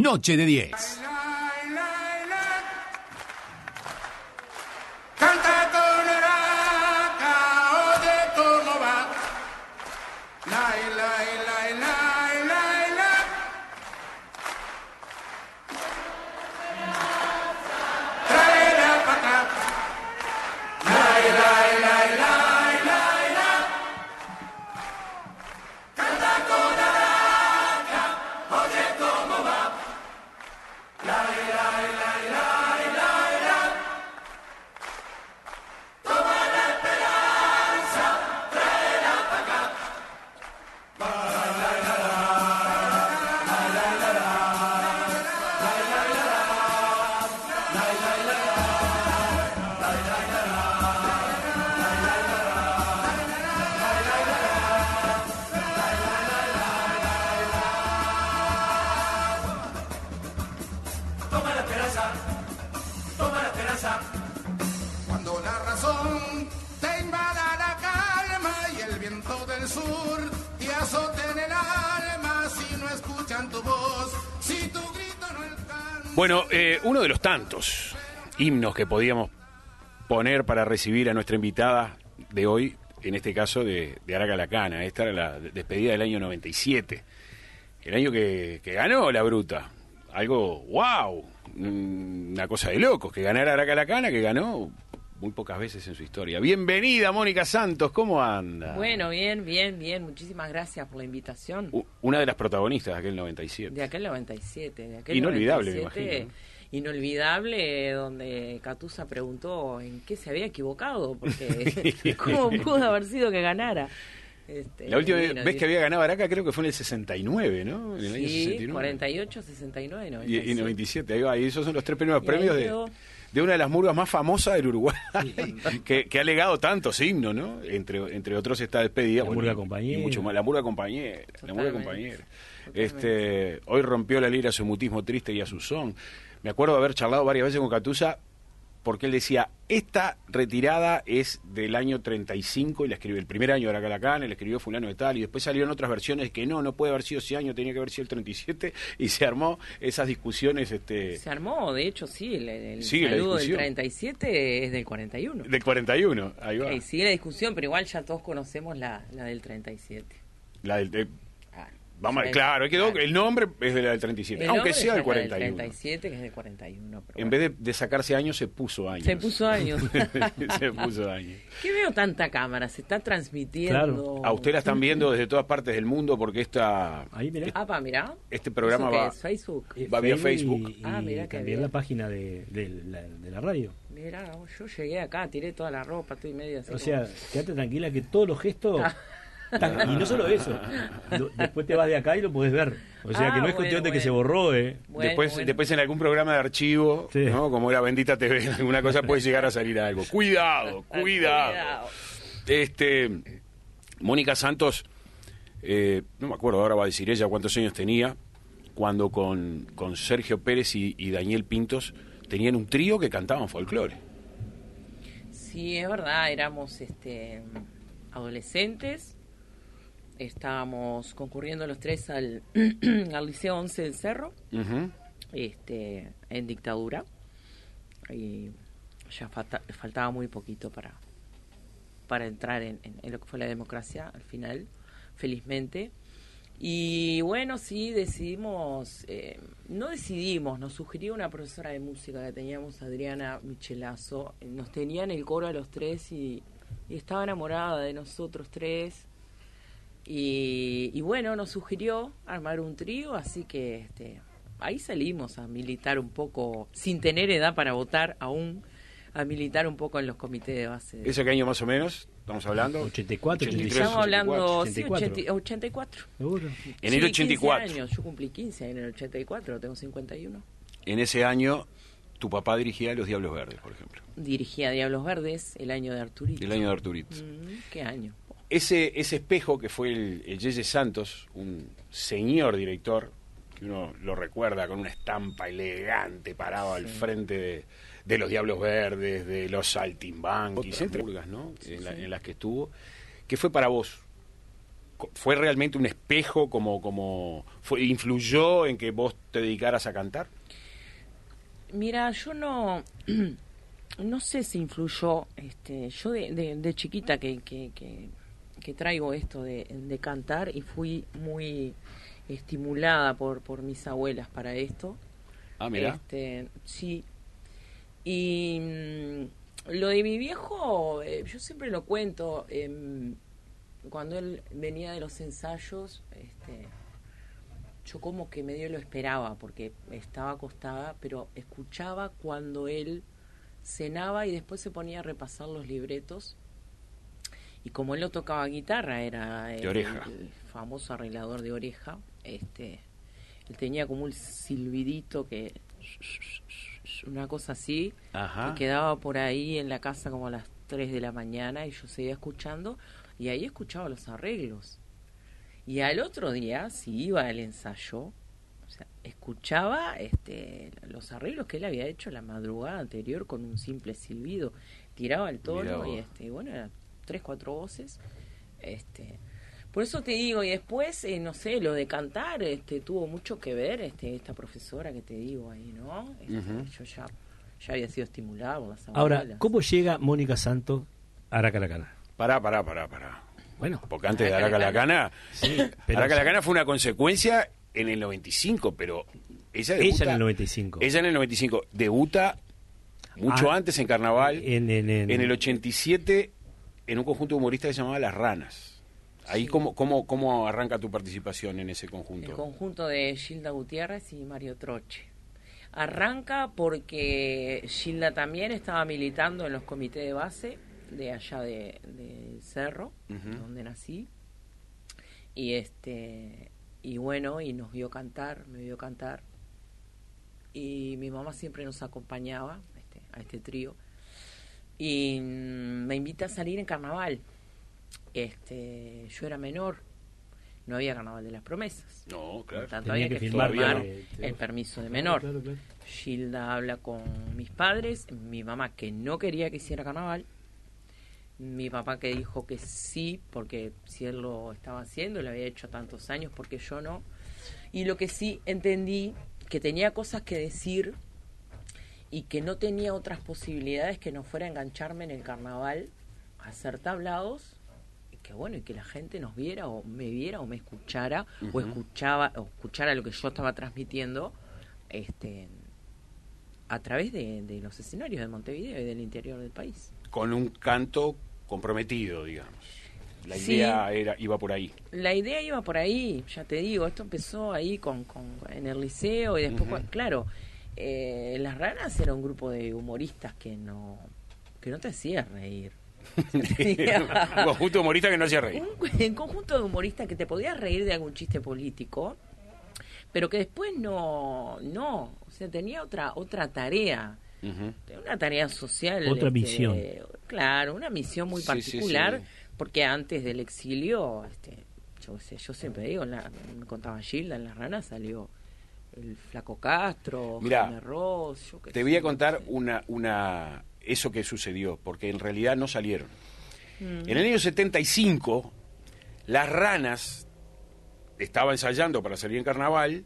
Noche de 10. Bueno, eh, uno de los tantos himnos que podíamos poner para recibir a nuestra invitada de hoy, en este caso de, de Araca Lacana. Esta era la despedida del año 97. El año que, que ganó la Bruta. Algo, wow, una cosa de locos, que ganara Araca Lacana, que ganó muy pocas veces en su historia. Bienvenida, Mónica Santos, ¿cómo anda? Bueno, bien, bien, bien. Muchísimas gracias por la invitación. U- Una de las protagonistas de aquel 97. De aquel 97. De aquel Inolvidable, me 97, imagino. Inolvidable, donde Catusa preguntó en qué se había equivocado, porque cómo pudo haber sido que ganara. Este, La última divino, vez que había ganado Araca creo que fue en el 69, ¿no? En el año Sí, 69. 48, 69 y 97. Y, y 97, ahí va, y esos son los tres primeros Y premios de, quedó. De una de las murgas más famosas del Uruguay, que, que ha legado tantos himnos, ¿no? Entre, entre otros está despedida. La Murga Compañera. Y mucho más, la murga compañera, la murga compañera. Totalmente. Este, hoy rompió la lira a su mutismo triste y a su son. Me acuerdo de haber charlado varias veces con Catusa porque él decía, esta retirada es del año 35 y la escribió el primer año de la Calacán, la escribió fulano de tal, y después salieron otras versiones que no, no puede haber sido ese año, tenía que haber sido el 37, y se armó esas discusiones este Se armó, de hecho, sí, el, el Sigue la saludo del discusión. 37 es del 41. del 41, ahí va. Ok, sigue la discusión, pero igual ya todos conocemos la, la del 37. La del, de- vamos, claro, es- quedó, claro. el nombre es de la del 37, El aunque sea del está 41. 37, que es del 41. pero En bueno. vez de, de sacarse años, se puso años. Se puso años. se puso años. ¿Qué veo tanta cámara? Se está transmitiendo. Claro. A usted la están viendo desde todas partes del mundo porque esta, Ahí, mirá. Ah, pa, mirá. este programa ¿Eso qué va... es? Facebook. Eh, va vía Facebook. Y, Ah, mirá qué también bien. la página de, de la, de la radio. Mirá, yo llegué acá, tiré toda la ropa, estoy medio así. O sea, quédate tranquila que todos los gestos... Ah. tan- y no solo eso. lo- después te vas de acá y lo podés ver. O sea Ah, que no es cuestión bueno, de que se borró, ¿eh? Bueno, después, bueno. después en algún programa de archivo, Sí. ¿no? como era Bendita TV, alguna cosa puede llegar a salir algo. Cuidado, Ah, cuidado. Este, Mónica Santos, eh, no me acuerdo, ahora va a decir ella cuántos años tenía, cuando con, con Sergio Pérez y, y Daniel Pintos tenían un trío que cantaban folclore. Sí, es verdad, éramos este adolescentes. Estábamos concurriendo los tres al, al Liceo 11 del Cerro, este, en dictadura. Y ya falta- faltaba muy poquito para, para entrar en, en- en lo que fue la democracia al final, felizmente. Y bueno, sí, decidimos, eh, no decidimos, nos sugirió una profesora de música que teníamos, Adriana Michelazo, nos tenía en el coro a los tres y, y estaba enamorada de nosotros tres. Y, y bueno, nos sugirió armar un trío, así que este, ahí salimos a militar un poco, sin tener edad para votar aún, a militar un poco en los comités de base. de- ¿Eso qué año más o menos? ¿Estamos hablando? 84, 83, Estamos hablando, 84. sí, 80 84. ¿Seguro? En el Sí, 84. 15 años. Yo cumplí 15 en el 84, tengo 51. En ese año, tu papá dirigía Los Diablos Verdes, por ejemplo. Dirigía Diablos Verdes el año de Arturito. El año de Arturito. Mm, ¿Qué año? Ese, ese espejo que fue el, el Yeye Santos, un señor director, que uno lo recuerda con una estampa elegante parado al frente de, de los Diablos Verdes, de los Saltimbanquis, entre purgas, ¿no? en, la- en las que estuvo. ¿Qué fue para vos fue realmente un espejo como como fue, influyó en que vos te dedicaras a cantar Mira, yo no, no sé si influyó, este, yo de, de- de chiquita que, que, que, que traigo esto de, de cantar y fui muy estimulada por, por mis abuelas para esto. ah mira Este, sí. Y mm, lo de mi viejo, eh, yo siempre lo cuento. em, cuando él venía de los ensayos, este, yo como que medio lo esperaba porque estaba acostada, pero escuchaba cuando él cenaba y después se ponía a repasar los libretos. Y como él no tocaba guitarra, era el, famoso arreglador de oreja, este, él tenía como un silbidito que una cosa así Ajá. que quedaba por ahí en la casa como a las 3 de la mañana y yo seguía escuchando y ahí escuchaba los arreglos. Y al otro día, si iba al ensayo, o sea, escuchaba este, los arreglos que él había hecho la madrugada anterior con un simple silbido. Tiraba el tono y este, y bueno, eran tres, cuatro voces. Este, por eso te digo, y después, eh, no sé, lo de cantar este, tuvo mucho que ver este, esta profesora que te digo ahí, ¿no? Este. Yo ya, ya había sido estimulado por las Ahora, abuelas. ¿cómo llega Mónica Santos a Aracalacana? pará pará pará pará Bueno, porque antes de Araca la Cana Sí, pero- Araca la Cana fue una consecuencia en el 95 pero ella debuta, ella en el 95. ella en el 95 debuta mucho Ah, antes en Carnaval en, en- en- en el 87 en un conjunto humorista que se llamaba Las Ranas. Ahí, ¿cómo, cómo, ¿cómo arranca tu participación en ese conjunto? El conjunto de Gilda Gutiérrez y Mario Troche. Arranca porque Gilda también estaba militando en los comités de base de allá de, de Cerro, donde nací. Y este y bueno, y nos vio cantar, me vio cantar. Y mi mamá siempre nos acompañaba este, a este trío. Y mm, me invita a salir en carnaval. Este, yo era menor, no había carnaval de las promesas. No, Por claro. tanto, Tenía había que que, firmar el permiso de menor. Claro, claro. Gilda habla con mis padres, mi mamá que no quería que hiciera carnaval, mi papá que dijo que sí, porque si él lo estaba haciendo, lo había hecho tantos años, porque yo no. Y lo que sí entendí, que tenía cosas que decir y que no tenía otras posibilidades que no fuera engancharme en el carnaval, a hacer tablados, y que bueno, y que la gente nos viera o me viera o me escuchara o escuchaba o escuchara lo que yo estaba transmitiendo este a través de, de los escenarios de Montevideo y del interior del país. Con un canto comprometido, digamos. La Sí. idea era iba por ahí. La idea iba por ahí, ya te digo, esto empezó ahí con, con en el liceo y después, claro, eh, Las Ranas era un grupo de humoristas que no que no te hacía reír. un conjunto humorista que no hacía reír. un, un conjunto de humoristas que te podías reír de algún chiste político, pero que después no, no, o sea, tenía otra otra tarea, una tarea social. este, Otra misión. Claro, una misión muy Sí, sí, sí. particular, porque antes del exilio, este, yo sé, yo siempre digo, en la- me contaba Gilda, en Las Ranas salió el Flaco Castro, Mirá, Jaime Ross, yo qué Te sé, voy a no contar sé. una, una eso que sucedió, porque en realidad no salieron. Mm. En el año 75, las ranas estaba ensayando para salir en carnaval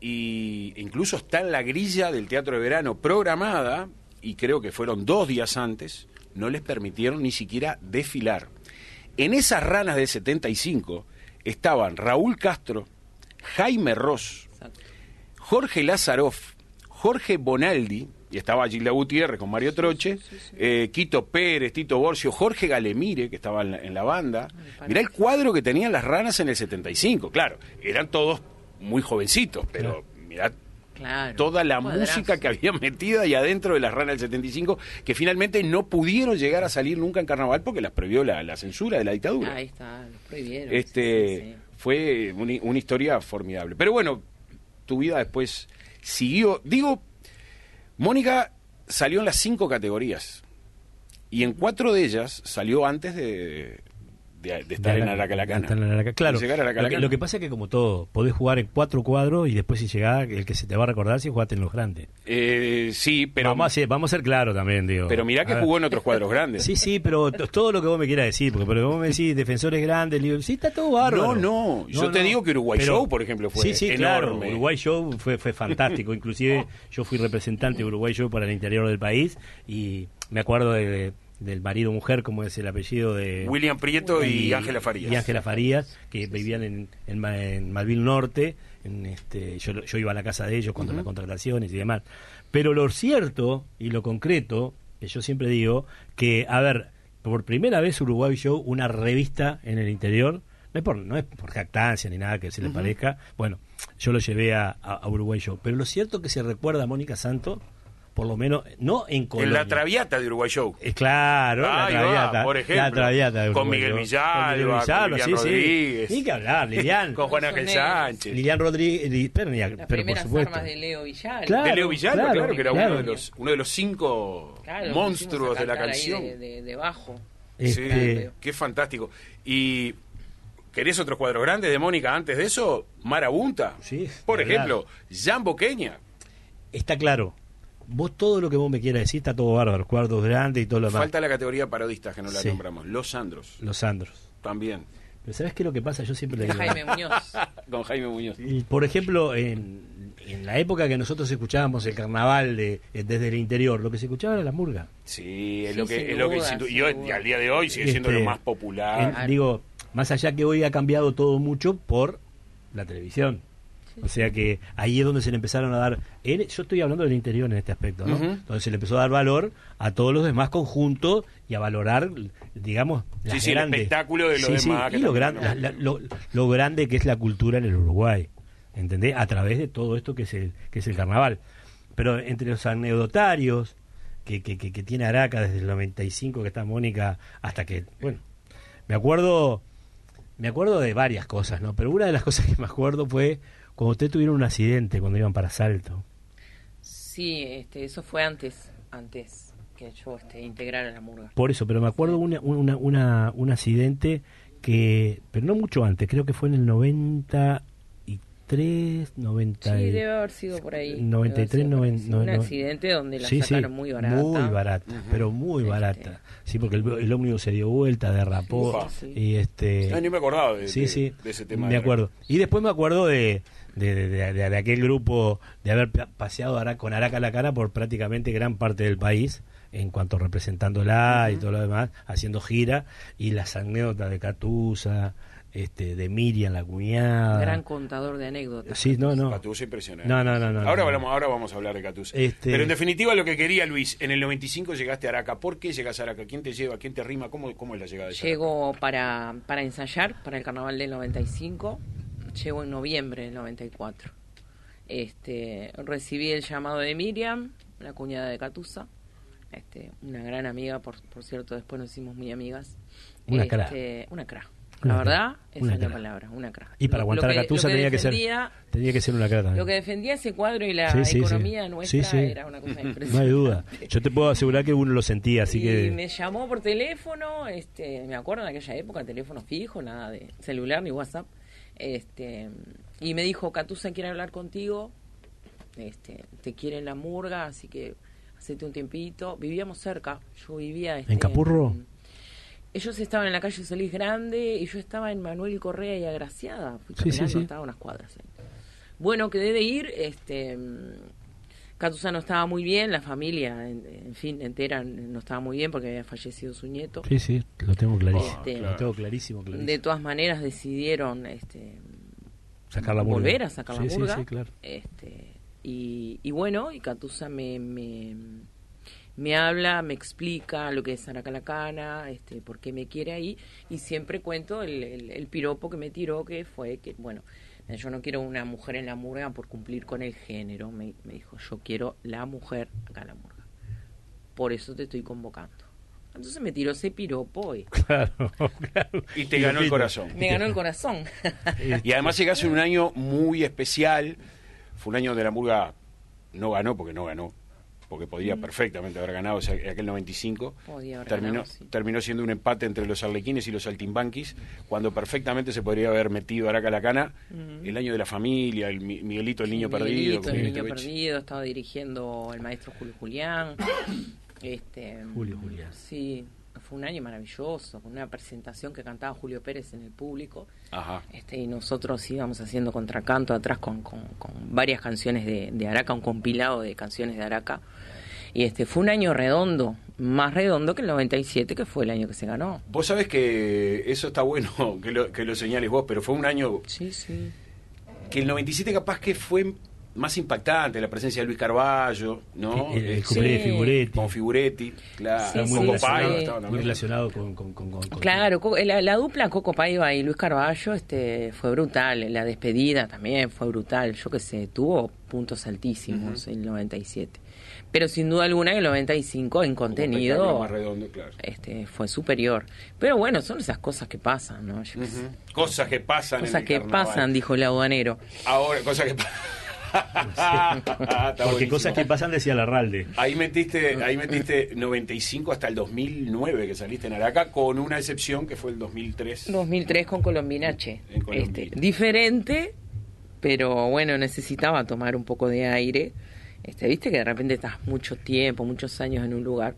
y incluso está en la grilla del teatro de verano programada y creo que fueron dos días antes, no les permitieron ni siquiera desfilar. En esas ranas del 75 estaban Raúl Castro, Jaime Ross, Exacto. Jorge Lazaroff, Jorge Bonaldi, y estaba Gilda Gutiérrez con Mario Troche, eh, Quito Pérez, Tito Borcio, Jorge Galemire, que estaba en la, en la banda. Mirá el cuadro que tenían las ranas en el 75, claro, eran todos muy jovencitos, pero mirá Claro, toda la cuadrazo. música que había metida ahí adentro de las ranas del 75, que finalmente no pudieron llegar a salir nunca en carnaval porque las prohibió la, la censura de la dictadura. Ahí está, lo prohibieron. Este sí, sí, sí. fue una historia formidable. Pero bueno, tu vida después siguió. Digo, Mónica salió en las cinco categorías y en cuatro de ellas salió antes de, de, de estar en Aracalacana. Estar en Aracalacana. Claro, De llegar a lo, que, Aracalacana. lo que pasa es que como todo, podés jugar en cuatro cuadros y después si llegás, el que se te va a recordar si jugaste en los grandes. Eh, sí, pero, vamos, a ser, vamos a ser claros también, digo. pero mirá que jugó en otros cuadros grandes. Sí, sí, pero todo lo que vos me quieras decir, porque, porque vos me decís defensores grandes, digo, sí, está todo bárbaro. No, no, yo te digo que Uruguay Show, por ejemplo, fue Sí, sí, claro, enorme. Uruguay Show fue, fue fantástico, inclusive yo fui representante de Uruguay Show para el interior del país y me acuerdo de- del marido mujer, como es el apellido de... William Prieto y Ángela Farías. Y Ángela Farías, que vivían en, en, Ma- en Malvin Norte. En este, yo, yo iba a la casa de ellos cuando las contrataciones y demás. Pero lo cierto y lo concreto, que yo siempre digo, que, a ver, por primera vez Uruguay Show, una revista en el interior, no es por, no es por jactancia ni nada que se le parezca, bueno, yo lo llevé a, a- a Uruguay Show. Pero lo cierto que se recuerda a Mónica Santos, por lo menos, no en En Colombia. la Traviata de Uruguay Show. Es claro, Ahí la va, traviata. por ejemplo. La traviata de Con Uruguay, Miguel ¿no? Villalba, Con Miguel con Villalba, Lilian sí, sí. Rodríguez. Ni que hablar, Lilian. Con Juan Ángel. Sánchez. Lilian Rodríguez, li- pero, ni- Las pero por primeras supuesto. armas de Leo Villar. Claro. de Leo Villalba, claro, claro, que era claro. uno, de los, uno de los cinco Claro, monstruos de la ahí canción. De, de- de bajo. Este, Sí, qué fantástico. Y ¿querés otros cuadros grandes de Mónica antes de eso? Marabunta. Sí, Por ejemplo, Jan Boqueña. Está claro. Vos todo lo que vos me quieras decir está todo bárbaro. Cuartos grandes y todo lo demás. Falta la categoría parodistas que no la Sí. nombramos. Los Sandros. Los Sandros. También. Pero ¿sabes qué es lo que pasa? Yo siempre le digo. Jaime Muñoz. Con Jaime Muñoz. Y, Por ejemplo, en, en la época que nosotros escuchábamos el carnaval de, eh, desde el interior, lo que se escuchaba era la murga. Sí, es Sí, lo que, es lo que duda, sin duda. y al día de hoy sigue siendo Este, lo más popular. en- digo, más allá que hoy ha cambiado todo mucho por la televisión. O sea que ahí es donde se le empezaron a dar. yo estoy hablando del interior en este aspecto, ¿no? Ujú. Donde se le empezó a dar valor a todos los demás conjuntos y a valorar, digamos, las Sí, sí, el espectáculo de los Sí, demás, y lo, también, gran- ¿no? la- la- lo, lo grande que es la cultura en el Uruguay. ¿Entendés? A través de todo esto que es el, que es el carnaval. Pero entre los anecdotarios que, que, que, que tiene Araca desde el 95 que está Mónica hasta que, bueno, me acuerdo me acuerdo de varias cosas, ¿no? Pero una de las cosas que me acuerdo fue cuando ustedes tuvieron un accidente cuando iban para Salto. Sí, este, eso fue antes, antes que yo este, integrara la murga. Por eso, pero me acuerdo una, una, una- un accidente que, pero no mucho antes, creo que fue en el 93, 90 Sí, y- debe haber sido por ahí. 93, Debe haber sido por ahí, 90, sí. no, Un no. accidente donde la Sí, sí, sacaron muy barata. Muy barata, pero muy Este. barata. Sí, porque el, el ómnibus se dio vuelta, derrapó. Sí, sí. y este Ah, ni me acordaba de, sí, de- sí, de ese tema. me de- acuerdo. Y después me acuerdo de, de, de- de- de- aquel grupo, de haber pa- paseado Ara- con Araca a la cara por prácticamente gran parte del país, en cuanto representándola y todo lo demás, haciendo gira, y las anécdotas de Catusa, este, de Miriam, la cuñada. Gran contador de anécdotas. Sí, no, no. Catusa impresionante. No, no, no, no, ahora, no. Hablamos, ahora vamos a hablar de Catusa. Este- Pero en definitiva lo que quería Luis, en el 95 llegaste a Araca. ¿Por qué llegas a Araca? ¿Quién te lleva? ¿Quién te rima? ¿Cómo, cómo es la llegada de Llego para, para ensayar para el carnaval del 95. Llego en noviembre del 94. Este, recibí el llamado de Miriam, la cuñada de Catusa. Este, una gran amiga, por, por cierto, después nos hicimos muy amigas. Una cra. Este, Una cra. La verdad, esa Una es la palabra, una cra. Y para aguantar que- a Catusa tenía que ser tenía que ser una también. Lo que defendía ese cuadro y la Sí, sí, sí. economía nuestra Sí, era una cosa No hay impresionante. duda. Yo te puedo asegurar que uno lo sentía, así y que me llamó por teléfono, este, me acuerdo en aquella época, teléfono fijo, nada de celular ni WhatsApp, este, y me dijo, Catusa quiere hablar contigo, este, te quiere en la murga, así que hacete un tiempito. Vivíamos cerca, yo vivía... este, ¿En Capurro? Ellos estaban en la calle Solís Grande y yo estaba en Manuel Correa y Agraciada, fui Sí, sí, sí. estaba unas cuadras. ahí. Bueno, quedé de ir, este... mm, Catusa no estaba muy bien, la familia, en, en fin, entera no estaba muy bien porque había fallecido su nieto. sí, sí, lo tengo clarísimo. Este, Lo tengo clarísimo, clarísimo. De todas maneras decidieron este, sacar la volver a sacar Sí, la sí, murga. Sí, claro. este, y, y bueno, y Catusa me, me, me habla, me explica lo que es Aracalacana, este, por qué me quiere ahí, y siempre cuento el, el, el piropo que me tiró, que fue que, bueno, yo no quiero una mujer en la murga por cumplir con el género, me, me dijo, yo quiero la mujer acá en la murga. Por eso te estoy convocando. Entonces me tiró ese piropo y Claro, claro. Y te ganó el corazón. me ganó el corazón. Y además llegaste en un año muy especial. Fue un año donde la Murga no ganó, porque no ganó. Porque podía perfectamente haber ganado ese- aquel 95. Podía haber terminó, ganado, sí. terminó siendo un empate entre los arlequines y los saltimbanquis, cuando perfectamente se podría haber metido Araca la cana el año de la familia, el Mi- Miguelito el niño perdido. Miguelito, con el niño Bech. perdido, estaba dirigiendo el maestro Julio Julián. Este, Julio Julián. Sí, fue un año maravilloso, con una presentación que cantaba Julio Pérez en el público. Ajá. Este, y nosotros íbamos haciendo contracanto atrás con, con, con varias canciones de, de Araca, un compilado de canciones de Araca. Y este fue un año redondo, más redondo que el 97, que fue el año que se ganó. Vos sabés que eso está bueno que lo, que lo señales vos, pero fue un año Sí, sí. que el 97 capaz que fue más impactante, la presencia de Luis Carballo, ¿no? El, el cumpleaños de. Figuretti. Con Figuretti, claro, Sí, muy, Coco Paiva muy relacionado con, con, con, con- con- Claro, la, la dupla Coco Paiva y Luis Carballo este, fue brutal. La despedida también fue brutal. Yo que sé, tuvo puntos altísimos el 97. Pero sin duda alguna el 95 en contenido más redondo, claro. este, fue superior. Pero bueno, son esas cosas que pasan, ¿no? Yo. Cosas que pasan. en Cosas el que carnaval. pasan, dijo el aduanero. Ahora, cosas que pasan. Porque cosas que pasan decía Larralde. Ahí metiste, ahí metiste 95 hasta el 2009 que saliste en Araca, con una excepción que fue el 2003. 2003 con Colombinache. Colombina. Este, diferente, pero bueno, necesitaba tomar un poco de aire. Este, Viste que de repente estás mucho tiempo, muchos años en un lugar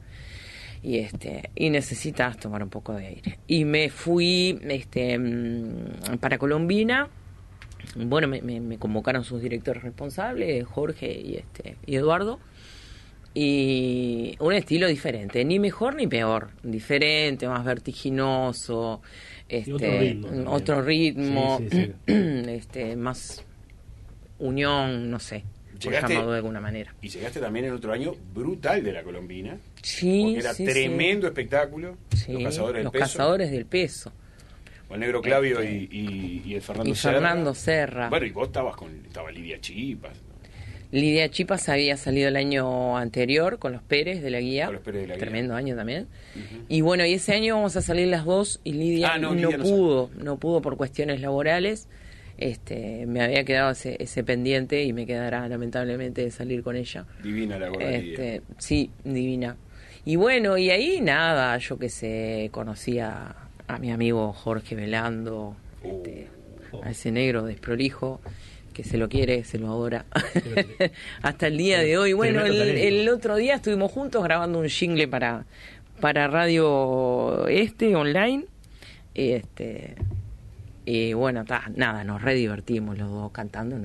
y este y necesitas tomar un poco de aire. Y me fui este mm, para Colombina. Bueno, me, me- me convocaron sus directores responsables, Jorge y este y Eduardo. Y un estilo diferente, ni mejor ni peor, diferente, más vertiginoso, este, otro ritmo también. otro ritmo, Sí, sí, este, más unión, no sé, por Llegaste- llamarlo de alguna manera. Y llegaste también en otro año brutal de la Colombina. Sí, porque era sí, tremendo espectáculo. sí. Los cazadores del Los peso. Cazadores del Peso. Con el negro Clavio Este, y, y, y el Fernando y. Fernando Serra. Bueno, y vos estabas con. Estaba Lidia Chipas. Lidia Chipas había salido el año anterior con los Pérez de la guía. Con los Pérez de la Guía. Tremendo año también. Y bueno, y ese año vamos a salir las dos y Lidia, Ah, no, no, Lidia no pudo, no pudo por cuestiones laborales. Este, me había quedado ese, ese pendiente y me quedará lamentablemente de salir con ella. Divina la gorda. Este, sí, divina. Y bueno, y ahí nada, yo que sé, conocí a, mi amigo Jorge Velando, este, Oh. a ese negro desprolijo que se lo quiere, se lo adora. Hasta el día de hoy. Bueno, el, otro día estuvimos juntos grabando un jingle para, para Radio Este online. Y este y bueno, ta, nada, nos re divertimos los dos cantando,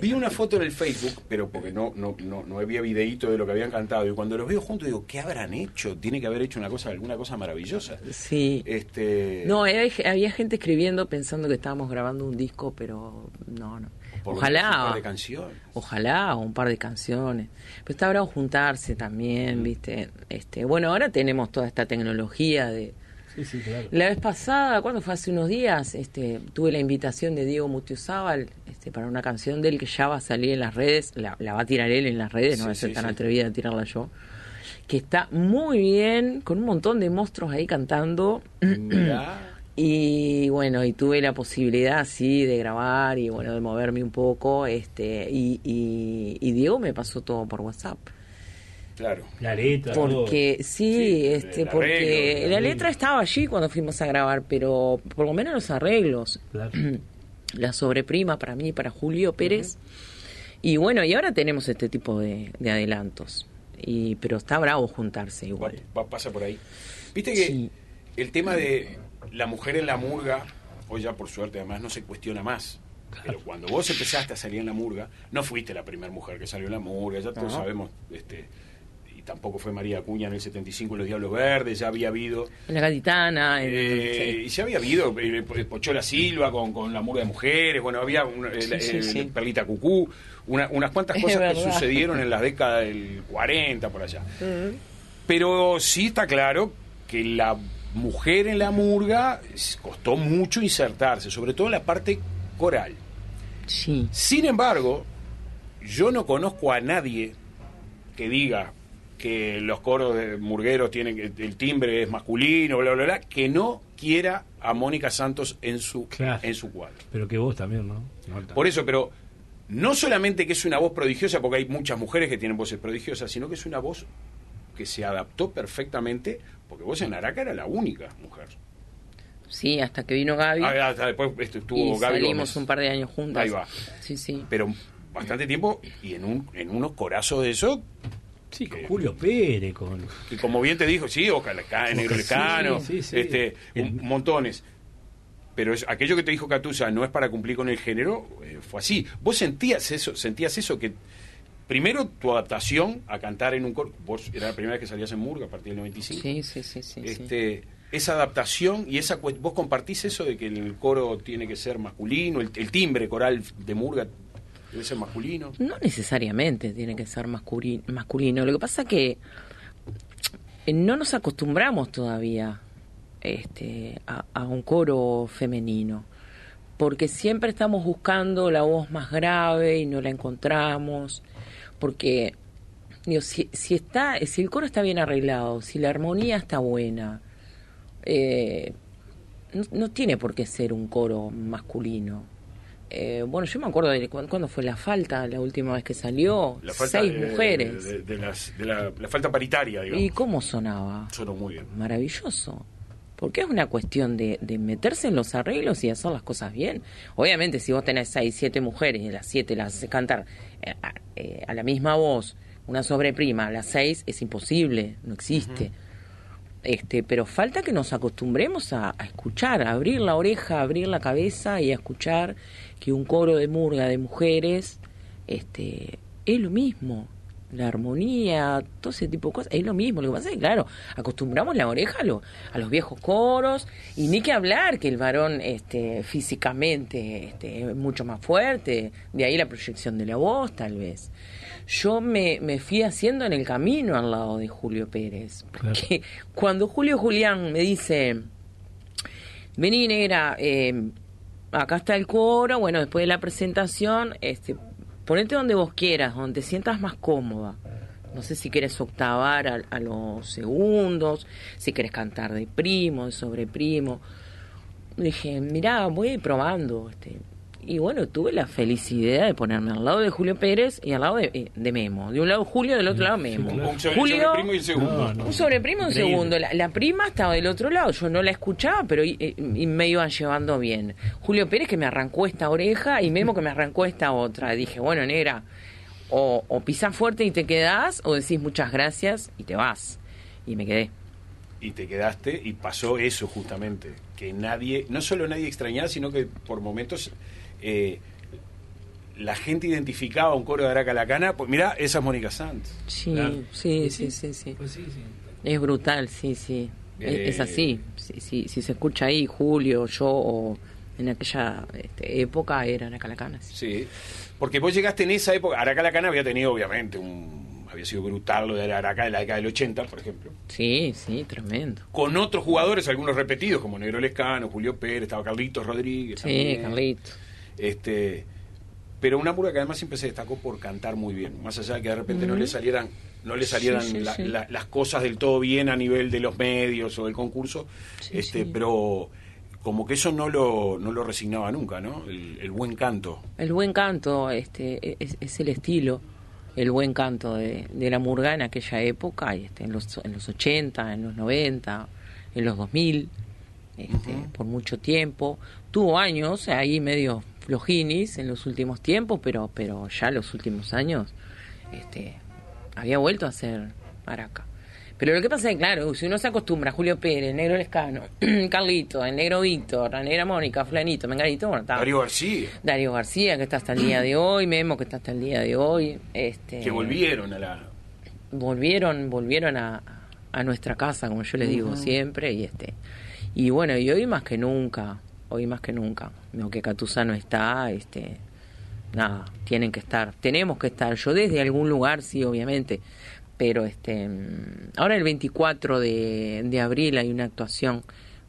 Vi una foto en el Facebook, pero porque no, no, no, no había videíto de lo que habían cantado. Y cuando los veo juntos digo, ¿qué habrán hecho? Tiene que haber hecho una cosa, alguna cosa maravillosa. Sí. Este, No, había, había gente escribiendo pensando que estábamos grabando un disco, pero no, no. por menos un Ojalá, par de canciones. ojalá, o un par de canciones. Pero está bravo juntarse también, ¿viste? Este, bueno, ahora tenemos toda esta tecnología de... Sí, sí, claro. La vez pasada, cuando fue hace unos días, este, tuve la invitación de Diego Mutiuzábal este, para una canción de él que ya va a salir en las redes, la, la va a tirar él en las redes, no va a ser sí, tan sí. atrevida a tirarla yo, que está muy bien, con un montón de monstruos ahí cantando. Y bueno, y tuve la posibilidad así de grabar y bueno, de moverme un poco, este, y, y, y Diego me pasó todo por WhatsApp. Claro. La letra, todo. Porque sí, Sí, este, el porque arreglo, la letra estaba allí cuando fuimos a grabar, pero por lo menos los arreglos, Claro. la sobreprima para mí, y para Julio Pérez. Y bueno, y ahora tenemos este tipo de, de adelantos. Y, pero está bravo juntarse Va- igual. va- pasa por ahí. Viste que Sí. el tema de la mujer en la murga, hoy ya por suerte además no se cuestiona más. Pero cuando vos empezaste a salir en la murga, no fuiste la primera mujer que salió en la murga, ya todos sabemos, este, tampoco fue María Acuña en el 75 en Los Diablos Verdes, ya había habido, En la Gaditana, en- eh, sí. y ya había habido eh, Pochola Silva con, con la murga de mujeres, bueno, había una- Sí, la- sí, sí. Perlita Cucú, una- unas cuantas cosas que sucedieron en la década del 40 por allá. Pero sí está claro que la mujer en la murga costó mucho insertarse, sobre todo en la parte coral. Sí. Sin embargo, yo no conozco a nadie que diga que los coros de murgueros tienen que el timbre es masculino, bla bla bla, que no quiera a Mónica Santos en su Claro. en su cuadro. Pero que vos también, ¿no? No, Por eso, pero no solamente que es una voz prodigiosa, porque hay muchas mujeres que tienen voces prodigiosas, sino que es una voz que se adaptó perfectamente, porque vos en Araca era la única mujer. Sí, hasta que vino Gaby. Ah, hasta después estuvo y Gaby salimos Gómez. un par de años juntas. Ahí va. Sí, sí. Pero bastante tiempo y en, un, en unos corazos de eso, Sí, con Julio Pérez, con... que como bien te dijo, sí, Lecano, Negro Sí, Lecano, sí, sí. este, El- montones. Pero es, aquello que te dijo Catusa no es para cumplir con el género, eh, fue así. ¿Vos sentías eso, sentías eso que primero tu adaptación a cantar en un coro, vos era la primera vez que salías en Murga a partir del 95. Sí, sí, sí, sí. sí. este esa adaptación y esa vos compartís eso de que el coro tiene que ser masculino, el, el timbre coral de Murga ser masculino. No necesariamente tiene que ser masculi- masculino. Lo que pasa que eh, no nos acostumbramos todavía este, a, a un coro femenino. Porque siempre estamos buscando la voz más grave y no la encontramos. Porque digo, si, si, está, si el coro está bien arreglado, si la armonía está buena, eh, no, no tiene por qué ser un coro masculino. Eh, bueno, yo me acuerdo de cu- cuándo fue la falta, la última vez que salió, La falta seis mujeres. de, de las- de la, la falta paritaria, digamos. ¿Y cómo sonaba? Sonó muy bien. Maravilloso. Porque es una cuestión de, de meterse en los arreglos y hacer las cosas bien. Obviamente, si vos tenés seis, siete mujeres y las siete las haces cantar eh, a, eh, a la misma voz, una sobreprima, a las seis, es imposible, no existe. Este, pero falta que nos acostumbremos a, a escuchar, a abrir la oreja, a abrir la cabeza y a escuchar que un coro de murga de mujeres este, es lo mismo. La armonía, todo ese tipo de cosas, es lo mismo. Lo que pasa es que, claro, acostumbramos la oreja a, lo- a los viejos coros y ni que hablar que el varón este, físicamente este, es mucho más fuerte, de ahí la proyección de la voz, tal vez. Yo me, me fui haciendo en el camino al lado de Julio Pérez. Porque cuando Julio Julián me dice, vení negra, eh, acá está el coro, bueno, después de la presentación, este, ponete donde vos quieras, donde te sientas más cómoda. No sé si quieres octavar a, los segundos, si quieres cantar de primo, de sobreprimo. Dije, mirá, voy probando. Este. Y bueno, tuve la felicidad de ponerme al lado de Julio Pérez y al lado de, eh, de Memo. De un lado Julio, del otro lado Memo. Un sobre, Julio, sobre primo y el segundo. No, no. un sobreprimo, un Increíble. segundo. La, la prima estaba del otro lado. Yo no la escuchaba, pero y, y me iban llevando bien. Julio Pérez que me arrancó esta oreja y Memo que me arrancó esta otra. Dije, bueno, negra, o, o pisás fuerte y te quedás, o decís muchas gracias y te vas. Y me quedé. Y te quedaste y pasó eso justamente. Que nadie, no solo nadie extrañaba, sino que por momentos eh, la gente identificaba un coro de Aracalacana. Pues mira, esa es Mónica Sanz. Sí, sí, sí, sí, sí. Pues sí, sí. Es brutal, sí, sí. Es- Eh, Es, así. Si, si, si se escucha ahí, Julio, yo, o en aquella este, época eran acalacanas. Sí. Porque vos llegaste en esa época. Aracalacana había tenido, obviamente, un. Había sido brutal lo de Araca de la década del 80, por ejemplo. Sí, sí, tremendo. Con otros jugadores, algunos repetidos, como Negro Lescano, Julio Pérez, estaba Carlitos Rodríguez. Sí, también. Carlito. Este, pero una murga que además siempre se destacó por cantar muy bien, más allá de que de repente no le salieran, no le salieran sí, la- sí. la- las cosas del todo bien a nivel de los medios o del concurso, este, pero como que eso no lo, no lo resignaba nunca, ¿no? El, el buen canto. El buen canto este, es, es el estilo, el buen canto de, de la murga en aquella época, este, en, los, en los 80, en los 90, en los 2000, este, por mucho tiempo. Tuvo años ahí medio flojinis en los últimos tiempos, pero, pero ya los últimos años este, había vuelto a ser Araca. Pero lo que pasa es que, claro, si uno se acostumbra a Julio Pérez, Negro Lescano, Carlito, el Negro Víctor, la Negra Mónica, Flanito, Menganito, bueno. Darío García, Darío García, que está hasta el día de hoy, Memo, que está hasta el día de hoy. Este, que volvieron a la... volvieron, volvieron a, a nuestra casa, como yo les digo siempre, y este, y bueno, y hoy más que nunca, hoy más que nunca, no que Catusa no está, este, nada, tienen que estar, tenemos que estar, yo desde algún lugar, sí, obviamente, pero este, ahora el 24 de, de abril hay una actuación,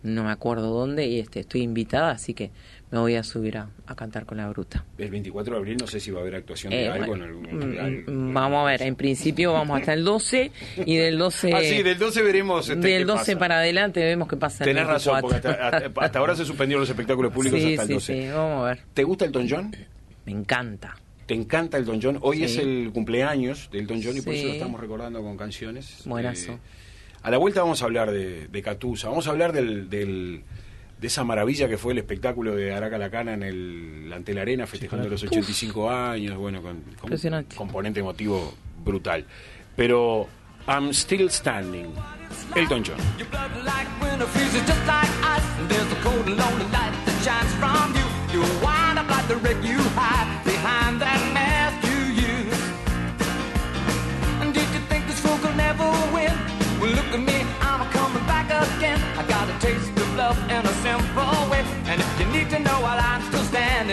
no me acuerdo dónde, y este, estoy invitada, así que me voy a subir a, a cantar con la bruta. El 24 de abril no sé si va a haber actuación de Eh, algo en algún... mm, algo- mm, vamos a ver, en principio vamos hasta el 12 y del 12, Ah, sí, del 12 veremos... este, del qué 12 pasa. para adelante vemos qué pasa. el Tenés razón, porque 24. hasta, hasta- ahora se suspendieron los espectáculos públicos sí, hasta el sí, 12. sí, vamos a ver. ¿Te gusta el Don John? Me encanta. te encanta el Don John. Hoy Sí. es el cumpleaños del Don John y por eso Sí. lo estamos recordando con canciones. Buenazo. Eh, a la vuelta vamos a hablar de, de Catusa, vamos a hablar del, del- de esa maravilla que fue el espectáculo de Araca Lacana en el ante la arena festejando los 85 años, bueno, con, con un componente emotivo brutal. Pero I'm Still Standing, Elton John.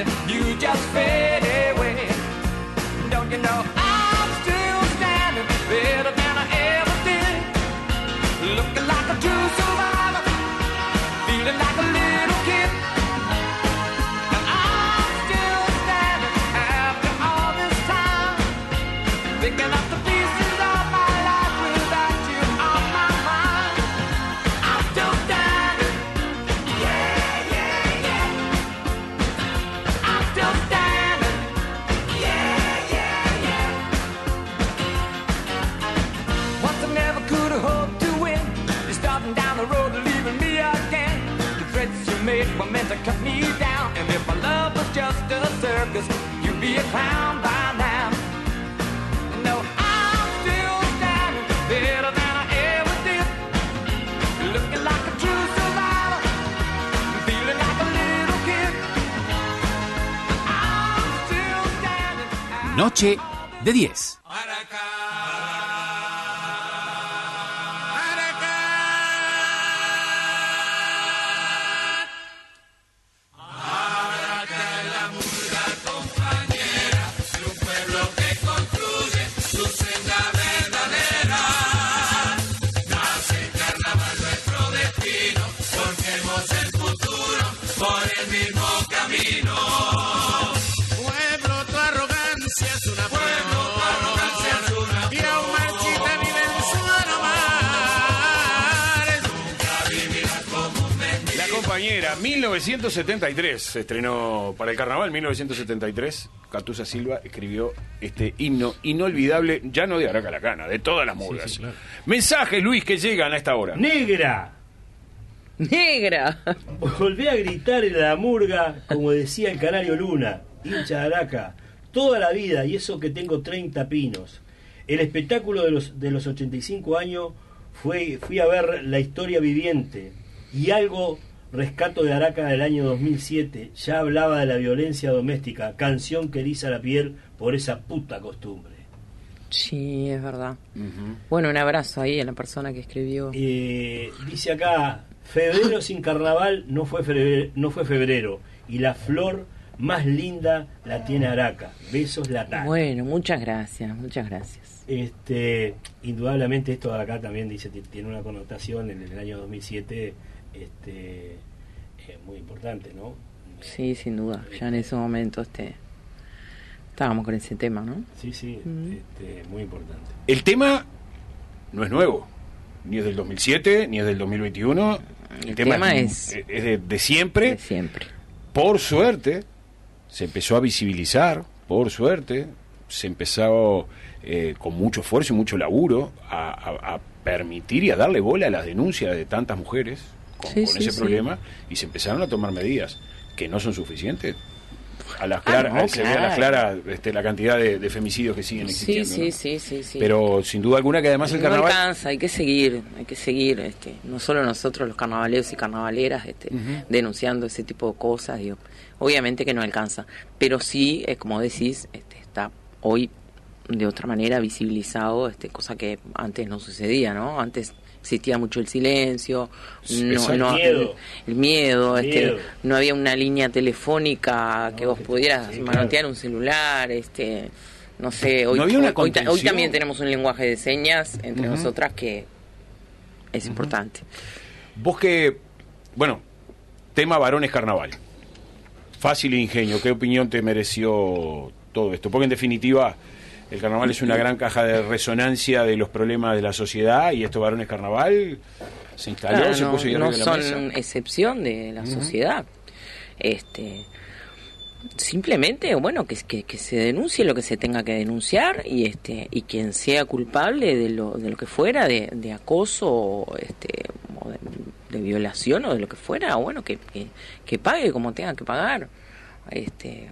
Still standing, you just fade circus, you'd be a clown by now. No, I'm still standing better than I ever did. Looking like a true survivor, feeling like a little kid. I'm still standing. Noche de 10. 1973, se estrenó para el carnaval, 1973. Catusa Silva escribió este himno inolvidable, ya no de Araca Lacana, de todas las murgas. sí, claro. Mensajes, Luis, que llegan a esta hora. ¡Negra! ¡Negra! Volví a gritar en la murga, como decía el canario Luna, hincha de Araca, toda la vida, y eso que tengo 30 pinos. El espectáculo de los, de los 85 años fue, fui a ver la historia viviente, y algo rescato de Araca del año 2007, ya hablaba de la violencia doméstica, canción que eriza la piel por esa puta costumbre. Sí, es verdad. Bueno, un abrazo ahí a la persona que escribió. Eh, dice acá, febrero sin carnaval no fue febrero, no fue febrero y la flor más linda la tiene Araca. Besos Latam. Bueno, muchas gracias, muchas gracias. Este, indudablemente esto de acá también dice ti- tiene una connotación en el año 2007 este eh, muy importante, ¿no? Sí, sin duda. Ya en ese momento este, estábamos con ese tema, ¿no? Sí, sí, Mm. este, muy importante. El tema no es nuevo, ni es del 2007, ni es del 2021. El, El tema es- es de, de siempre. De siempre. Por suerte, se empezó a visibilizar, por suerte, se empezó eh, con mucho esfuerzo y mucho laburo a, a- a permitir y a darle bola a las denuncias de tantas mujeres con, Sí, con sí, ese sí. problema y se empezaron a tomar medidas que no son suficientes. A las Ah, claras, no, se ve a las claras este, la cantidad de, de femicidios que siguen existiendo. sí, ¿no? sí, sí, sí. Pero sin duda alguna que además el no carnaval... alcanza, hay que seguir, hay que seguir, este, no solo nosotros los carnavaleros y carnavaleras, este, denunciando ese tipo de cosas, digo, obviamente que no alcanza, pero sí, es como decís, este, está hoy de otra manera visibilizado, este, cosa que antes no sucedía, ¿no? Antes existía mucho el silencio, no, Exacto. no- Miedo. el, el miedo, este, Miedo. no había una línea telefónica que vos pudieras sí, manotear un celular, este, no sé, hoy, No había una hoy- hoy ta- hoy contención. también tenemos un lenguaje de señas entre nosotras que es importante. Vos que, bueno, tema varones carnaval. Fácil e ingenio, ¿qué opinión te mereció todo esto? Porque en definitiva el carnaval es una gran caja de resonancia de los problemas de la sociedad y esto varones carnaval se instaló, Claro, se no, puso no arriba de la son mesa. excepción de la sociedad. Este, simplemente bueno que, que, que se denuncie lo que se tenga que denunciar y este y quien sea culpable de lo, de lo que fuera de, de acoso este o de, de violación o de lo que fuera bueno que, que, que pague como tenga que pagar este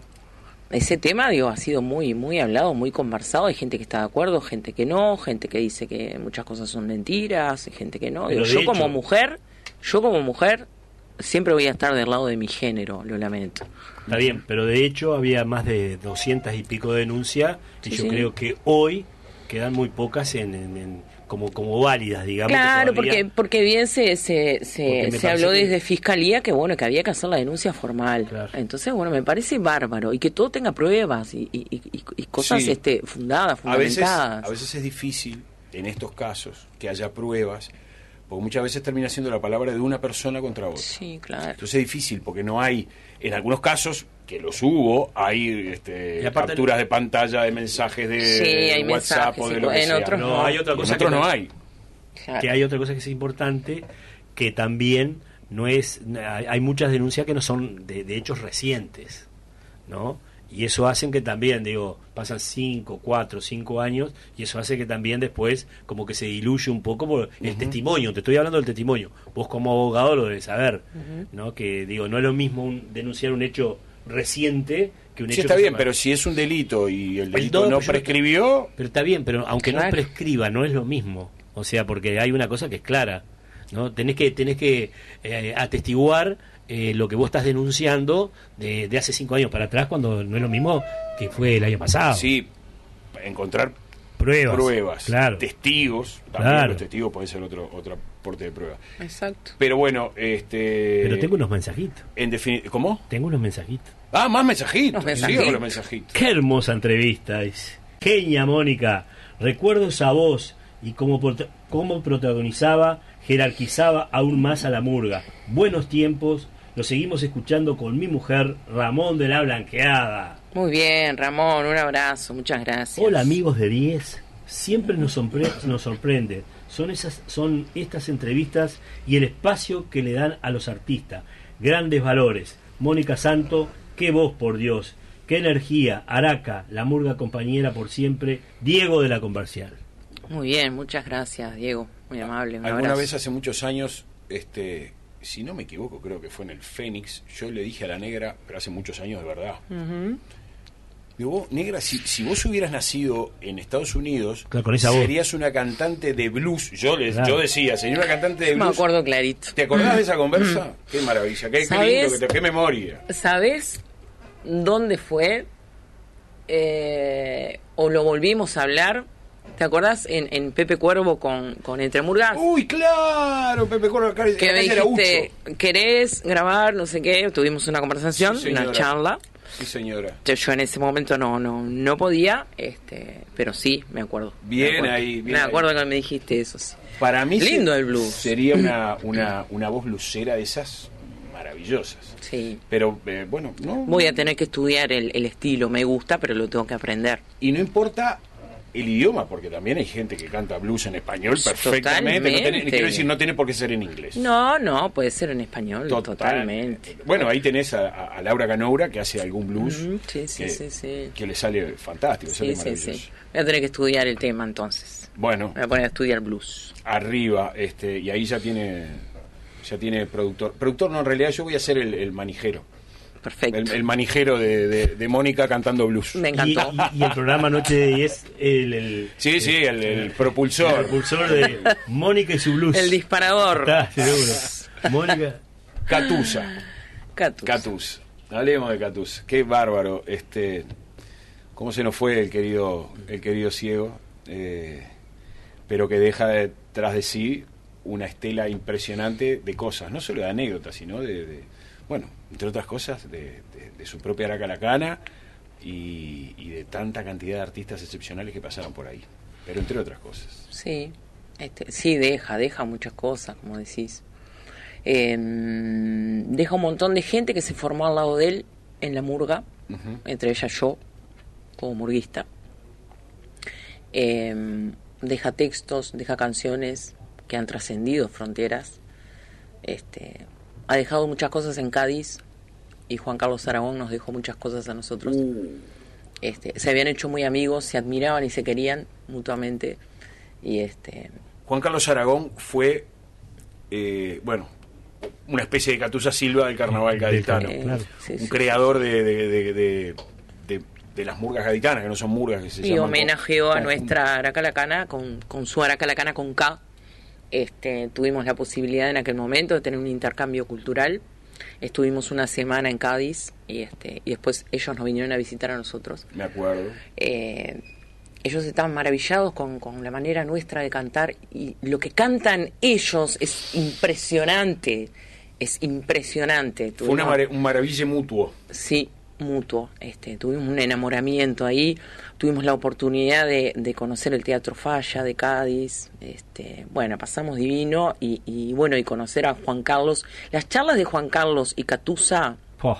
ese tema digo ha sido muy muy hablado muy conversado. Hay gente que está de acuerdo gente que no gente que dice que muchas cosas son mentiras gente que no. Digo, yo como mujer yo como mujer siempre voy a estar del lado de mi género lo lamento. Está bien, pero de hecho había más de 200 y pico de denuncias y Sí, yo sí. creo que hoy quedan muy pocas en, en- en- como como válidas, digamos. Claro, todavía- porque porque bien se se, se, habló que- desde fiscalía que bueno que había que hacer la denuncia formal. Claro. Entonces bueno me parece bárbaro y que todo tenga pruebas y, y, y- y- y cosas Sí. este fundadas, A veces, fundamentadas. a veces es difícil en estos casos que haya pruebas, porque muchas veces termina siendo la palabra de una persona contra otra. Sí, claro. Entonces es difícil porque no hay, en algunos casos, que los hubo, hay este, capturas de pantalla de mensajes de Sí, hay WhatsApp mensajes, o de sí, lo que en sea. otros No, no. hay otra en cosa otros que no hay. Claro. que hay otra cosa que es importante que también no es hay hay muchas denuncias que no son de, de hechos recientes no y eso hacen que también digo pasan 5, 4, 5 años y eso hace que también después como que se diluye un poco por el testimonio te estoy hablando del testimonio vos como abogado lo debes saber no que digo no es lo mismo un- denunciar un hecho reciente que un Sí, hecho está bien, pero si es un delito y el delito no prescribió, pero está bien, pero aunque no prescriba, no es lo mismo. O sea, porque hay una cosa que es clara. ¿no? Tenés que, tenés que eh, atestiguar eh, lo que vos estás denunciando de, de hace cinco años para atrás, cuando no es lo mismo que fue el año pasado. sí, encontrar Pruebas. pruebas, Claro. testigos, también Claro. los testigos pueden ser otro, otro aporte de prueba. Exacto. Pero bueno, este... Pero tengo unos mensajitos. En defini- ¿Cómo? Tengo unos mensajitos. Ah, más mensajitos. Mensajitos. con los mensajitos. Qué hermosa entrevista. dice. Genia Mónica, recuerdo esa voz y cómo, cómo protagonizaba, jerarquizaba aún más a la murga. Buenos tiempos, lo seguimos escuchando con mi mujer, Ramón de la Blanqueada. Muy bien, Ramón, un abrazo, muchas gracias. Hola amigos de 10, siempre nos, sorpre- nos sorprende. Son, esas, son estas entrevistas y el espacio que le dan a los artistas. Grandes valores. Mónica Santo, qué voz por Dios. Qué energía. Araca, la murga compañera por siempre. Diego de la Comercial. Muy bien, muchas gracias, Diego. Muy amable. Un Alguna abrazo. vez hace muchos años, este, si no me equivoco, creo que fue en el Fénix, yo le dije a la negra, pero hace muchos años de verdad. Digo, vos, negra, si, si vos hubieras nacido en Estados Unidos, Claro, con esa voz. serías una cantante de blues. Yo, les, Claro. yo decía, sería una cantante de Me blues. acuerdo clarito. ¿Te acordás de esa conversa? Qué maravilla, qué, qué ¿Sabés? lindo, que te- qué memoria. ¿Sabes dónde fue? Eh, o lo volvimos a hablar. ¿Te acordás en, en Pepe Cuervo con, con Entre Murgas? Uy, claro, Pepe Corro acá, que me dijiste. ¿querés grabar? No sé qué. Tuvimos una conversación, Sí, una charla. Sí, señora. Yo, yo en ese momento no no no podía, este, pero sí, me acuerdo. Bien Me acuerdo. ahí, bien me ahí. acuerdo que me dijiste eso, sí. Para mí Lindo se- el blues. sería una, una, una voz lucera de esas maravillosas. Sí. Pero eh, bueno, no. Voy a tener que estudiar el, el estilo, me gusta, pero lo tengo que aprender. Y no importa el idioma, porque también hay gente que canta blues en español perfectamente. No tiene- quiero decir, no tiene por qué ser en inglés. No, no, puede ser en español, Total. totalmente. Bueno, ahí tenés a, Laura Canoura que hace algún blues sí, sí, que, sí, sí. que le sale fantástico, sale Sí, sí, maravilloso. sí. Voy a tener que estudiar el tema entonces. Bueno, Me voy a poner a estudiar blues. arriba, este, y ahí ya tiene ya tiene productor. Productor no, en realidad yo voy a ser el, el manijero. Perfecto. El, el manijero de, de- de Mónica cantando blues. Me Y, encantó. y- y el programa Noche de 10, el, el, Sí, sí, el, el el propulsor. propulsor de Mónica y su blues. El disparador. Está, seguro. Mónica. Catusa. Catus. Catus. Hablemos de Catus. Qué bárbaro. Este, ¿Cómo se nos fue el querido, el querido ciego? Eh, pero que deja detrás de sí una estela impresionante de cosas, no solo de anécdotas, sino de, de- bueno, entre otras cosas, de, de- de su propia Aracalacana y, y de tanta cantidad de artistas excepcionales que pasaron por ahí. Pero entre otras cosas. Sí, este, sí, deja, deja muchas cosas, como decís. Eh, deja un montón de gente que se formó al lado de él en la murga, entre ellas yo, como murguista. Eh, deja textos, deja canciones que han trascendido fronteras. Este, ha dejado muchas cosas en Cádiz y Juan Carlos Aragón nos dejó muchas cosas a nosotros. Uh, Este, se habían hecho muy amigos, se admiraban y se querían mutuamente. Y este, Juan Carlos Aragón fue, eh, bueno, una especie de Catusa Silva del carnaval gaditano. carnaval. eh, claro. sí, un sí. creador de, de, de- de- de- de las murgas gaditanas, que no son murgas, que se y llaman homenajeó con- a nuestra Aracalacana con, con su Aracalacana con K. Este, tuvimos la posibilidad en aquel momento de tener un intercambio cultural. Estuvimos una semana en Cádiz y, este, y después ellos nos vinieron a visitar a nosotros. Me acuerdo. Eh, ellos estaban maravillados con, con la manera nuestra de cantar y lo que cantan ellos es impresionante. Es impresionante. Fue una un maravilla mutuo. Sí, mutuo. Este, tuvimos un enamoramiento ahí, tuvimos la oportunidad de, de conocer el Teatro Falla de Cádiz. Este, bueno, pasamos divino y, y bueno, y conocer a Juan Carlos. Las charlas de Juan Carlos y Catusa, Po.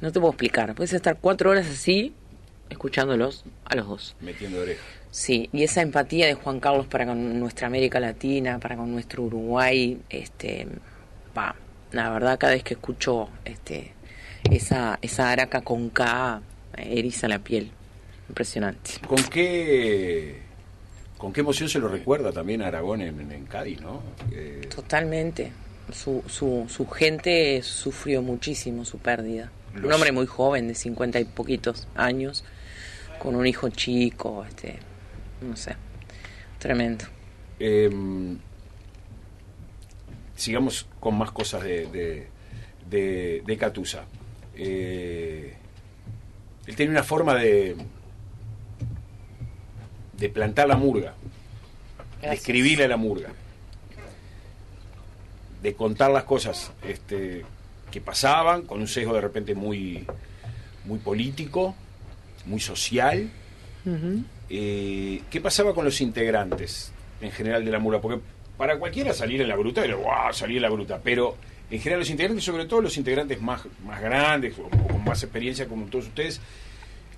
no te puedo explicar. Puedes estar cuatro horas así, escuchándolos a los dos. Metiendo oreja. Sí, y esa empatía de Juan Carlos para con nuestra América Latina, para con nuestro Uruguay, este, pa, la verdad cada vez que escucho este, esa, esa araca con K, eriza la piel, impresionante. ¿Con qué, con qué emoción se lo recuerda también a Aragón en, Cádiz, no? Eh, Totalmente, su, su, su gente sufrió muchísimo su pérdida. Un hombre muy joven, de cincuenta y poquitos años, con un hijo chico, este, no sé, tremendo. eh, sigamos con más cosas de, de, de, de Catusa. Eh, él tenía una forma de, de plantar la murga, de escribirle a la murga, de contar las cosas este, que pasaban, con un sesgo de repente muy, muy político, muy social. Eh, ¿Qué pasaba con los integrantes en general de la murga? Porque para cualquiera salir en la bruta era ¡guau! salir en la bruta, pero en general los integrantes, sobre todo los integrantes más, más grandes o, o con más experiencia como todos ustedes,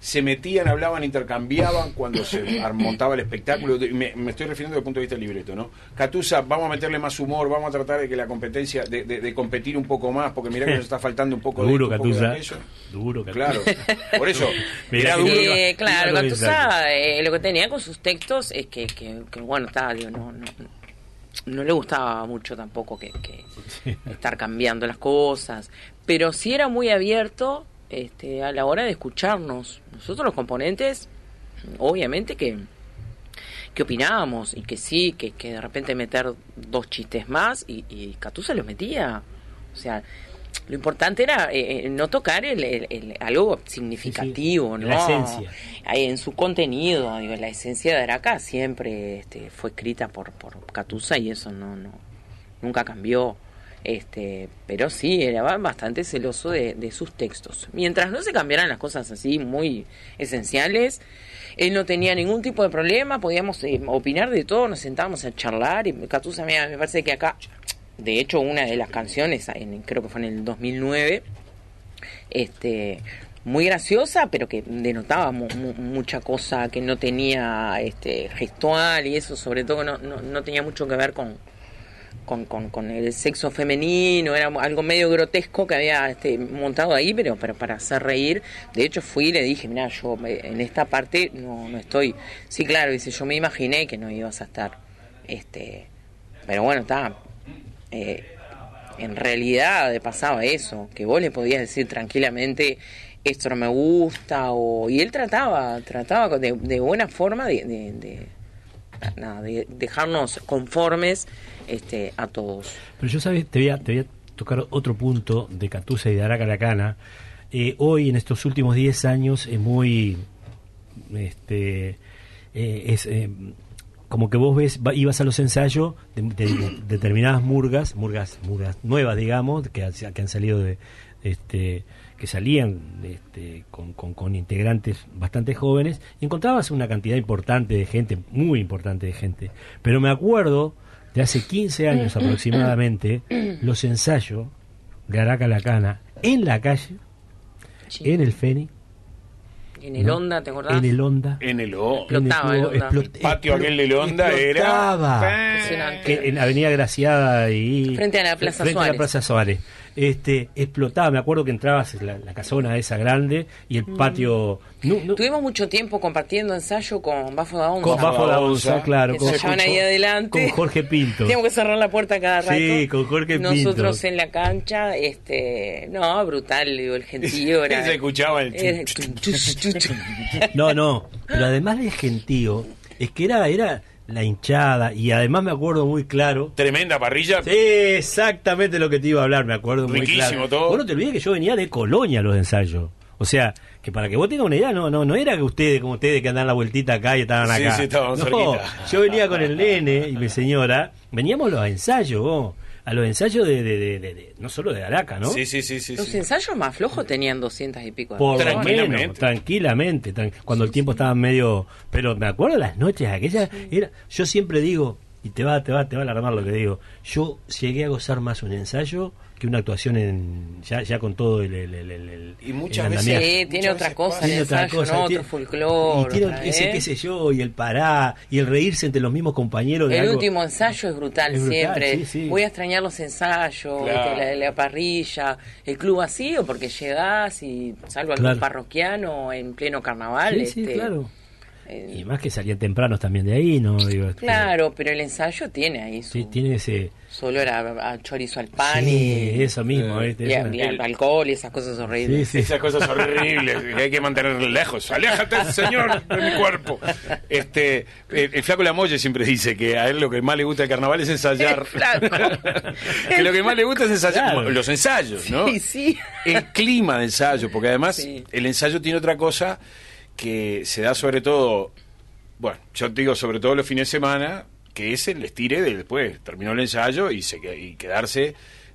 se metían, hablaban, intercambiaban cuando se montaba el espectáculo. Me, me estoy refiriendo desde el punto de vista del libreto, ¿no? Catusa, vamos a meterle más humor, vamos a tratar de que la competencia, de, de- de competir un poco más, porque mirá que nos está faltando un poco Duro, de esto, un poco de Catusa. aquello. Duro, Catusa. Claro, por eso, Mirá duro. Eh, claro, Catusa eh, lo que tenía con sus textos es que, que, que, bueno, está, digo, no, no, no le gustaba mucho tampoco que, que estar cambiando las cosas, pero sí era muy abierto este, a la hora de escucharnos. Nosotros los componentes, obviamente que que opinábamos y que sí, que, que de repente meter dos chistes más y, y Catusa los metía. O sea, lo importante era eh, eh, no tocar el, el- el- algo significativo, Sí, ¿no? la esencia. Ahí en su contenido, digo, la esencia de Araca siempre este, fue escrita por, por Catusa y eso no, no nunca cambió. Este, pero sí, era ba- bastante celoso de, de sus textos. Mientras no se cambiaran las cosas así muy esenciales, él no tenía ningún tipo de problema, podíamos eh, opinar de todo, nos sentábamos a charlar y Catusa, me parece que acá, de hecho, una de las canciones, creo que fue en el 2009, este muy graciosa pero que denotaba mu- mucha cosa que no tenía este gestual y eso sobre todo no, no, no tenía mucho que ver con, con, con, con el sexo femenino, era algo medio grotesco que había este, montado ahí, pero, pero para hacer reír. De hecho, fui y le dije, mira, yo eh, en esta parte no, no estoy. Sí, claro, dice, yo me imaginé que no ibas a estar. este Pero bueno, está. Eh, en realidad pasaba eso, que vos le podías decir tranquilamente, esto no me gusta, o y él trataba, trataba de, de buena forma de, de- de- nada, de dejarnos conformes este, a todos. Pero yo, ¿sabes? Te voy a, te voy a tocar otro punto de Catusa y de Araca Lacana. Eh, hoy, en estos últimos 10 años, es muy. Este, eh, es eh, como que vos ves, va- ibas a los ensayos de, de- de determinadas murgas, murgas, murgas nuevas, digamos, que, que han salido de. Este, que salían este, con, con- con integrantes bastante jóvenes, y encontrabas una cantidad importante de gente, muy importante de gente. Pero me acuerdo de hace 15 años aproximadamente, los ensayos de Araca Lacana en la calle, Sí. en el Feni, En el ¿no? Honda, ¿te acordás? en el Honda, En el O. Explotaba en el Honda. explot- El patio aquel del Honda era- explotaba. Que en Avenida Graciada y Frente a la Plaza frente a la. Plaza Suárez. Este, explotaba. Me acuerdo que entrabas en la, la casona esa grande y el patio. no- no- Tuvimos mucho tiempo compartiendo ensayo con Bafo da Onza. con bajo la onza, claro. Con, ahí adelante. con Jorge Pinto. Teníamos que cerrar la puerta cada rato. Sí, con Jorge Pinto. Nosotros en la cancha, este, no, brutal, digo, el gentío era... Se escuchaba el era- No, no, pero además del gentío, es que era, era la hinchada y además me acuerdo muy claro. Tremenda parrilla. Sí, exactamente lo que te iba a hablar, me acuerdo muy Riquísimo claro. todo. Vos no te olvides que yo venía de Colonia a los ensayos. O sea, que para que vos tengas una idea, no, no, no era que ustedes, como ustedes que andan la vueltita acá y estaban Sí, acá. sí, estábamos no, cerquita. yo venía con el nene y mi señora, veníamos los ensayos, vos, a los ensayos de, de, de- de- de- no solo de Araca, ¿no? Sí, sí, sí, sí. Los sí. ensayos más flojos tenían 200 y pico de Por. Tranquilamente. menos, tranquilamente, tran- cuando el tiempo estaba medio, pero me acuerdo las noches aquellas, era, yo siempre digo, y te va, te va, te va a alarmar lo que digo, yo llegué a gozar más un ensayo que una actuación en, ya, ya con todo el, el, el- el- el- Y muchas el veces-. Sí, tiene otra cosa el Tiene otra ensayo, cosa, ¿no? tiene- Otro folclore. y tiene otra, ese ¿eh? qué sé yo, y el pará, y el reírse entre los mismos compañeros de El algo- último ensayo es brutal, Es brutal, siempre. sí, sí. Voy a extrañar los ensayos, Claro. la, la parrilla, el club vacío, porque llegás y salvo algún Claro. parroquiano en pleno carnaval. Sí, sí, este, claro. Eh, Y más que salían tempranos también de ahí, ¿no? Digo, este, claro, pero el ensayo tiene ahí su Sí, tiene ese... solo era a chorizo al pan Sí, y, eso mismo, ¿viste? y, Es una- y al- alcohol y esas cosas Sí, horribles. sí. Esas cosas horribles que hay que mantener lejos. Aléjate, señor, de mi cuerpo. Este, el, el flaco Lamolle siempre dice que a él lo que más le gusta del carnaval es ensayar. Que lo que más le gusta es ensayar. Claro. Los ensayos, ¿no? Sí, sí. El clima de ensayo, porque además Sí. el ensayo tiene otra cosa que se da sobre todo, bueno, yo te digo sobre todo los fines de semana, que es el estire de después, terminó el ensayo y, se, y quedarse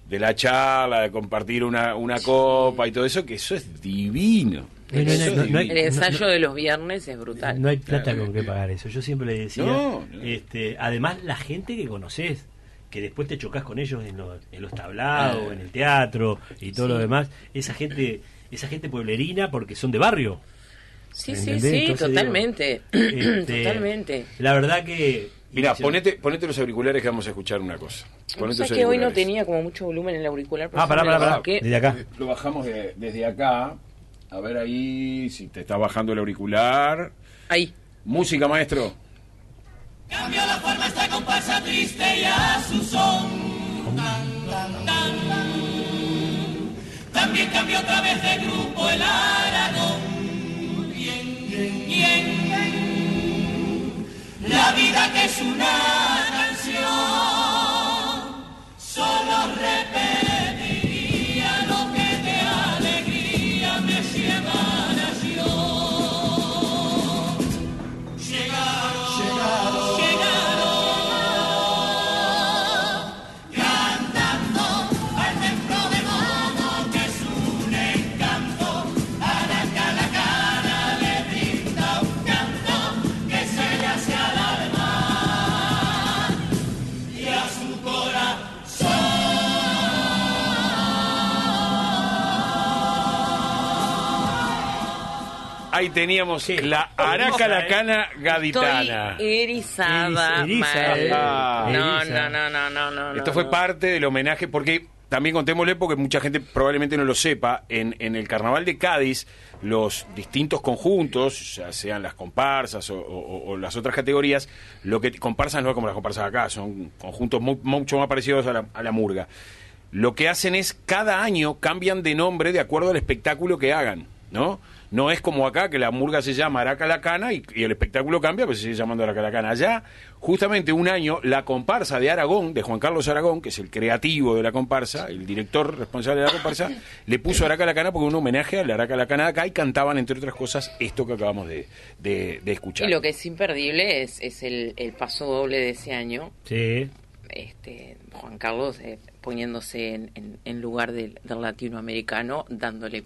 de la charla, de compartir una, una copa y todo eso, que eso es divino. No, no, Eso es no, no hay- El ensayo de los viernes es brutal. No hay plata con que pagar eso. Yo siempre le decía, No, no. este, además la gente que conoces, que después te chocas con ellos en los, en los tablados, en el teatro y todo lo demás, esa gente, esa gente pueblerina porque son de barrio. Sí, sí, sí, Entonces, totalmente. digo, este, totalmente. La verdad que Mirá, y- ponete, ponete los auriculares que vamos a escuchar una cosa. O Ponete sea los que hoy no tenía como mucho volumen en el auricular. Ah, pará, pará, pará. Desde acá. Lo bajamos de- desde acá. A ver ahí si te está bajando el auricular. Ahí. Música, maestro. Cambió la forma esta comparsa triste y a su son. Tan, tan, tan. También cambió otra vez de grupo el Aragón. La vida que es una canción. Solo repetiría Ahí teníamos Sí. la Araca ¿eh? Lacana gaditana. Estoy erizada. Eriza, eh. No, no, no, no, no, no. Esto fue parte del homenaje, porque también contémosle, porque mucha gente probablemente no lo sepa, en, en el Carnaval de Cádiz, los distintos conjuntos, ya sean las comparsas o, o- o las otras categorías, lo que comparsas no es como las comparsas de acá, son conjuntos mu- mucho más parecidos a la, a la murga. Lo que hacen es, cada año cambian de nombre de acuerdo al espectáculo que hagan, ¿no? No es como acá, que la murga se llama Araca la Cana y, y el espectáculo cambia, pues se sigue llamando Araca la Cana. Allá, justamente un año, la comparsa de Aragón, de Juan Carlos Aragón, que es el creativo de la comparsa, el director responsable de la comparsa, le puso Araca la Cana porque un homenaje a la Araca la Cana de acá y cantaban, entre otras cosas, esto que acabamos de, de- de escuchar. Y lo que es imperdible es, es el, el paso doble de ese año. Sí. Este, Juan Carlos eh, poniéndose en, en- en lugar del, del latinoamericano, dándole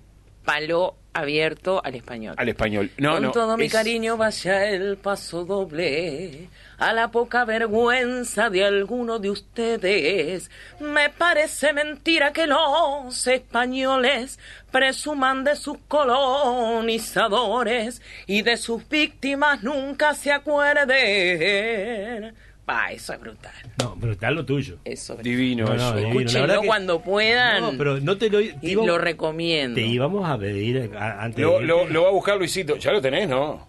palo abierto al español. Al español. No, Con no, todo mi es- cariño vaya el paso doble a la poca vergüenza de alguno de ustedes. Me parece mentira que los españoles presuman de sus colonizadores y de sus víctimas nunca se acuerden. Pa, eso es brutal. No, pero está lo tuyo. Eso es Divino No, no, divino. Escúchenlo cuando puedan. No, pero no te lo, te y lo recomiendo. Te íbamos a pedir a- antes Lo, de lo, lo va a buscar Luisito. Ya lo tenés, ¿no?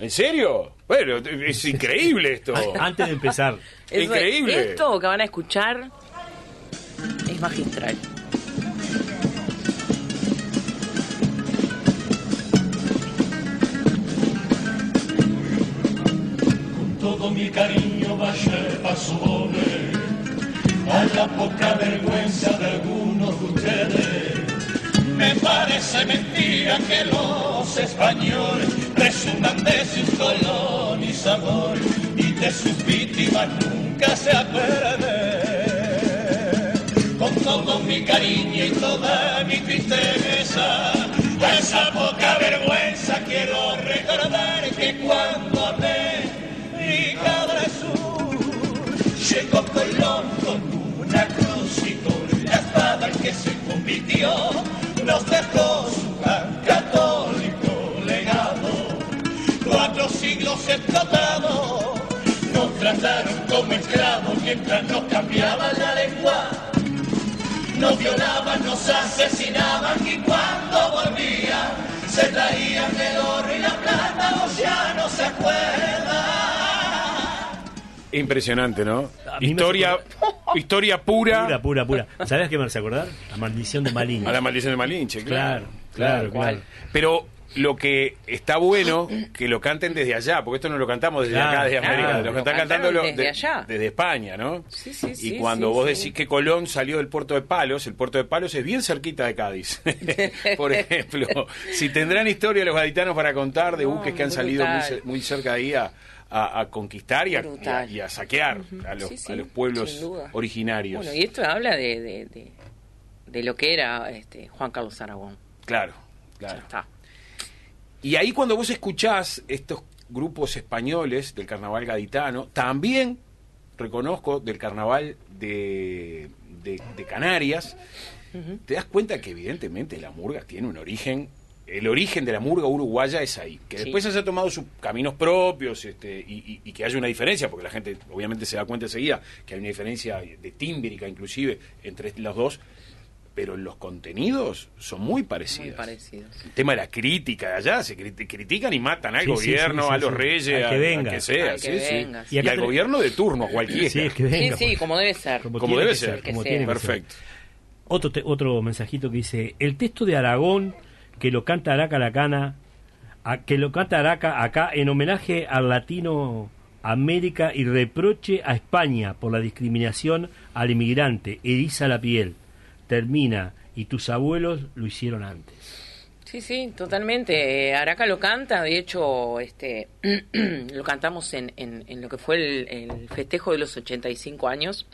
¿En serio? Bueno, es increíble esto. Antes de empezar. Eso- Increíble. Esto que van a escuchar es magistral. todo mi cariño vaya pasone a la poca vergüenza de algunos de ustedes. Me parece mentira que los españoles presuman de sus colonizadores y de sus víctimas nunca se acuerden. Con todo mi cariño y toda mi tristeza, a esa poca vergüenza quiero recordar que cuando que se convirtió, nos dejó su tan católico legado. Cuatro siglos explotados, nos trataron como esclavos mientras nos cambiaban la lengua. Nos violaban, nos asesinaban y cuando volvían se traían el oro y la plata, o ya no se acuerda. Impresionante, ¿no? Historia, historia pura, Pura, pura, pura. ¿Sabes qué me hace acordar? La maldición de Malín. a la maldición de Malinche, claro. Claro, claro, claro. Pero lo que está bueno, que lo canten desde allá, porque esto no lo cantamos desde Claro, acá, desde claro. América, lo Lo están cantando lo- desde de- allá. desde España, ¿no? Sí, sí, y sí, cuando sí, vos sí. decís que Colón salió del puerto de Palos, el puerto de Palos es bien cerquita de Cádiz. Por ejemplo, si tendrán historia los gaditanos para contar de No, buques que han salido muy, muy cerca de ahí a, a- a conquistar y a, y a- Brutal. y a saquear a, los, Sí, sí, a los pueblos originarios. Bueno, y esto habla de, de, de, de lo que era este Juan Carlos Aragón. Claro, Ya claro. está. Y ahí cuando vos escuchás estos grupos españoles del carnaval gaditano, también reconozco del carnaval de, de- de Canarias, te das cuenta que evidentemente la murga tiene un origen, el origen de la murga uruguaya es ahí, que Sí. después haya tomado sus caminos propios este, y, y- y que haya una diferencia, porque la gente obviamente se da cuenta enseguida que hay una diferencia de tímbrica inclusive entre los dos, pero los contenidos son muy parecidos. Muy parecidos. El tema de la crítica de allá, se crit- critican y matan al Sí, gobierno, sí, sí, a los reyes, Al a, que venga. que sea, Al que sí. venga, Y, sí. Y acá al gobierno de turno, cualquiera. Sí, es que Sí, venga. sí, pues. como debe ser. Como Como debe que ser. como tiene ser. Perfecto. Otro, te- otro mensajito que dice, el texto de Aragón, que lo canta Araca la Cana, que lo canta Araca acá en homenaje al latino América y reproche a España por la discriminación al inmigrante, eriza la piel, termina, y tus abuelos lo hicieron antes. Sí, sí, totalmente. Eh, Araca lo canta, de hecho, este, lo cantamos en lo que fue el, el festejo de los 85 años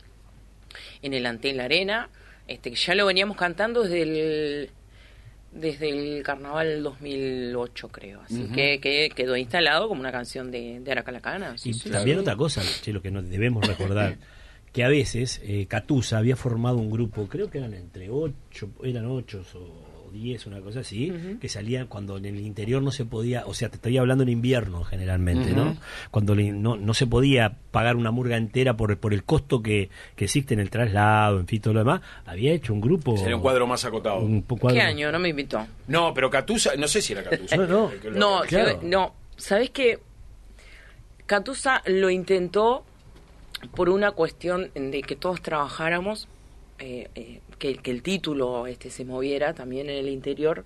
en el Antel Arena, este, que ya lo veníamos cantando desde el desde el carnaval 2008 creo así que, que quedó instalado como una canción de, de Araca la Cana sí, Y sí, también sí. otra cosa, che, lo que nos debemos recordar, que a veces eh, Catusa había formado un grupo, creo que eran entre ocho, eran ocho o diez, una cosa así, que salían cuando en el interior no se podía, o sea, te estoy hablando en invierno generalmente, ¿no? Cuando le- no, no se podía pagar una murga entera por, por el costo que, que existe en el traslado, en fin, todo lo demás, había hecho un grupo... Sería un cuadro más acotado. un cuadro- ¿qué año? no me invitó No, pero Catusa, no sé si era Catusa. No, no. Lo- No, Claro. yo- no. ¿Sabes qué? Catusa lo intentó por una cuestión de que todos trabajáramos, eh, eh, que, que el título este se moviera también en el interior,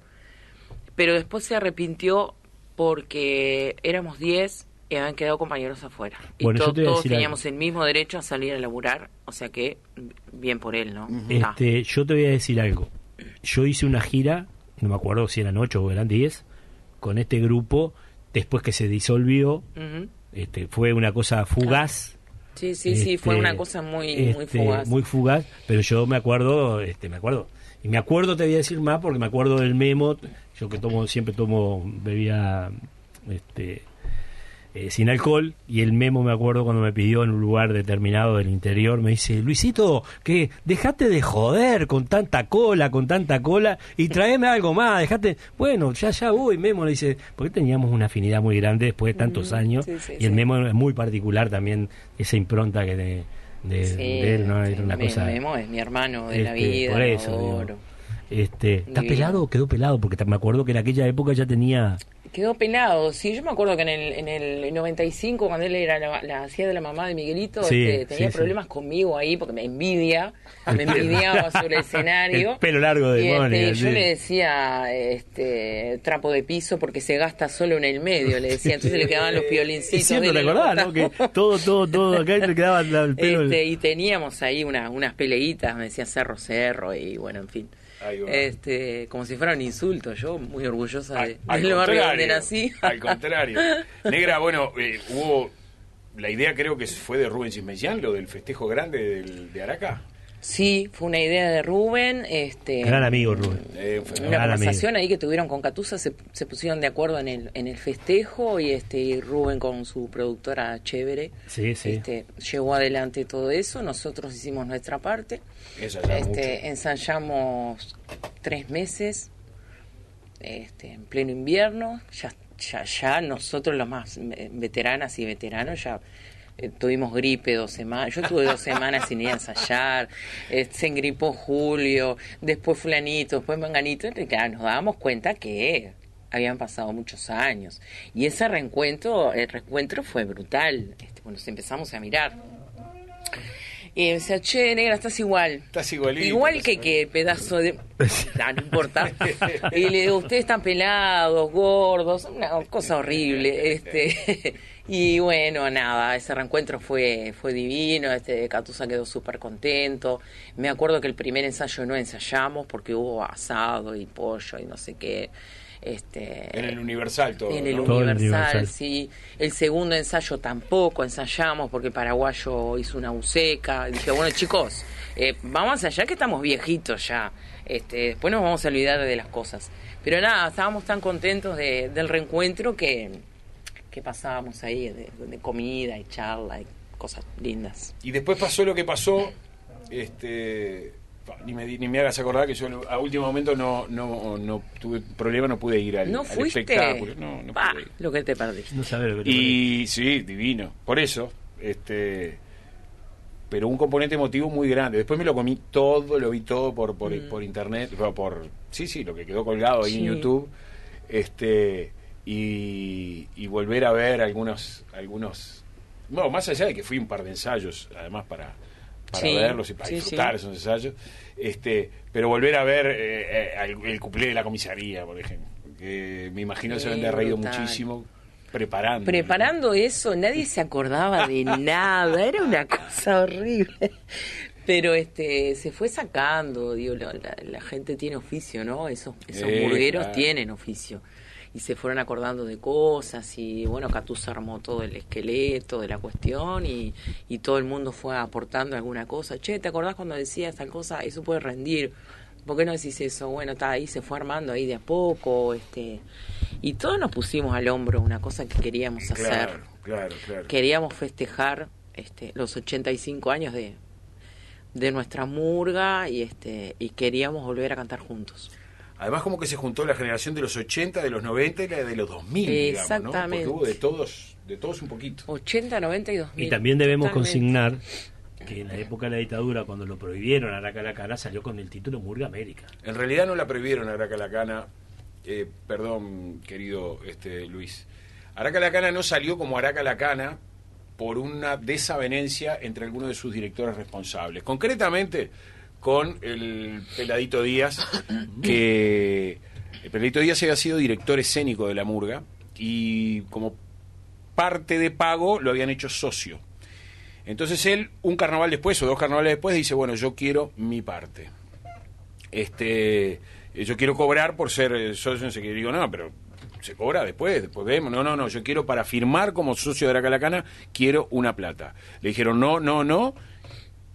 pero después se arrepintió porque éramos 10 y habían quedado compañeros afuera. Y Bueno, to- a todos teníamos algo. el mismo derecho a salir a laburar, o sea que bien por él, ¿no? Ah. Este, yo te voy a decir algo. Yo hice una gira, no me acuerdo si eran ocho o eran diez, con este grupo, después que se disolvió, este, fue una cosa fugaz. Sí, sí, sí, fue Este, una cosa muy, muy este, fugaz. muy fugaz, pero yo me acuerdo, este, me acuerdo. Y me acuerdo, te voy a decir más, porque me acuerdo del memo, yo que tomo, siempre tomo bebida, este, eh, sin alcohol y el memo me acuerdo cuando me pidió en un lugar determinado del interior me dice Luisito que dejate de joder con tanta cola con tanta cola y tráeme algo más dejate bueno ya ya voy memo le dice porque teníamos una afinidad muy grande después de tantos años sí, sí, y el sí. memo es muy particular también esa impronta que de, de, él no era una Me- cosa Memo es mi hermano de la este, vida, por eso, digo. este está pelado o quedó pelado porque me acuerdo que en aquella época ya tenía Quedó pelado, sí, yo me acuerdo que en el, en el 95, cuando él era la, la hacía de la mamá de Miguelito, Sí, este, tenía sí, sí. problemas conmigo ahí porque me envidia, me envidiaba sobre el escenario. El pelo largo de y, este, yo le decía este trapo de piso porque se gasta solo en el medio, le decía, entonces le quedaban los cierto, de ¿te acordás, no? Que todo, todo, todo acá le quedaba el pelo. Este, y teníamos ahí una- unas peleitas, me decía cerro, cerro, y bueno, en fin. Este, como si fuera un insulto, yo muy orgullosa de, Al- al del barrio donde nací. Al contrario. Negra, bueno, eh, hubo. La idea creo que fue de Rubén Cismellán, lo del festejo grande del- de Araca. Sí, fue una idea de Rubén. Este, Gran amigo, Rubén. Eh, Una Gran conversación ahí que tuvieron con Catusa, se, se pusieron de acuerdo en el, en el festejo y este y Rubén con su productora Chévere Sí, sí. este, llevó adelante todo eso. Nosotros hicimos nuestra parte. Eso Este, mucho. ensayamos tres meses este, en pleno invierno. Ya, ya, ya nosotros los más veteranas y veteranos ya eh, tuvimos gripe dos semanas. Yo tuve dos semanas sin ir a ensayar. eh, se engripó Julio, después fulanito, después manganito. Y claro, nos dábamos cuenta que habían pasado muchos años. Y ese reencuentro, el reencuentro fue brutal. Este, cuando nos empezamos a mirar. Y me decía, che, negra, estás igual. Estás igualito, Igual que que pedazo de... No, no importa. Y le digo, ustedes están pelados, gordos, una cosa horrible. este Y bueno, nada, ese reencuentro fue fue divino, este Catusa quedó súper contento. Me acuerdo que el primer ensayo no ensayamos porque hubo asado y pollo y no sé qué. Este, En el Universal todo. en el ¿no? Todo el Universal, sí. El segundo ensayo tampoco ensayamos porque el paraguayo hizo una buceca. Dije, bueno, chicos, eh, vamos a ensayar que estamos viejitos ya. Este, después nos vamos a olvidar de las cosas. Pero nada, estábamos tan contentos de- del reencuentro que, que pasábamos ahí de, de comida y charla y cosas lindas. Y después pasó lo que pasó. Este. Ni me, di- ni me hagas acordar que yo a último momento no, no, no tuve problema, no pude ir al, ¿No al espectáculo. No, no Pa, pude ir. lo que te perdiste. No sabés lo que te Y sí, divino. Por eso, este pero un componente emotivo muy grande. Después me lo comí todo, lo vi todo por por, por internet, por, por- sí, sí, lo que quedó colgado ahí en Mm. YouTube. Este y, y volver a ver algunos algunos no, más allá de que fui un par de ensayos además para para Sí, verlos y para sí, disfrutar esos ensayos, este, pero volver a ver eh, eh, el, el cuplé de la comisaría, por ejemplo, que me imagino se deben de haber reído muchísimo preparando. Preparando eso, nadie se acordaba de nada, era una cosa horrible. Pero este se fue sacando, digo, la, la- la gente tiene oficio, ¿no? Esos, esos Eh, burgueros claro. tienen oficio. Y se fueron acordando de cosas y bueno, Catusa armó todo el esqueleto de la cuestión y, y todo el mundo fue aportando alguna cosa. Che, ¿te acordás cuando decías tal cosa? Eso puede rendir. ¿Por qué no decís eso? Bueno, está ahí, se fue armando ahí de a poco, este, y todos nos pusimos al hombro una cosa que queríamos hacer. Claro, claro, claro. Queríamos festejar este, los 85 años de, de nuestra murga y este y queríamos volver a cantar juntos. Además, como que se juntó la generación de los 80, de los 90 y la de los 2000, digamos, ¿no? Exactamente. Porque hubo de todos, de todos un poquito. 80, 90 y 2000. Y también debemos Totalmente. consignar que en la época de la dictadura, cuando lo prohibieron a la cara salió con el título Murga América. En realidad no la prohibieron a Araca Lacana, eh, perdón, querido este, Luis. Araca Lacana no salió como Araca Lacana por una desavenencia entre algunos de sus directores responsables. Concretamente con el Peladito Díaz, que el Peladito Díaz había sido director escénico de la Murga y como parte de pago lo habían hecho socio. Entonces él, un carnaval después o dos carnavales después, dice, bueno, yo quiero mi parte este eh, yo quiero cobrar por ser eh, socio, no sé digo, no, pero se cobra después, después vemos, no, no, no, yo quiero para firmar como socio de la Calacana, quiero una plata. Le dijeron, no, no, no,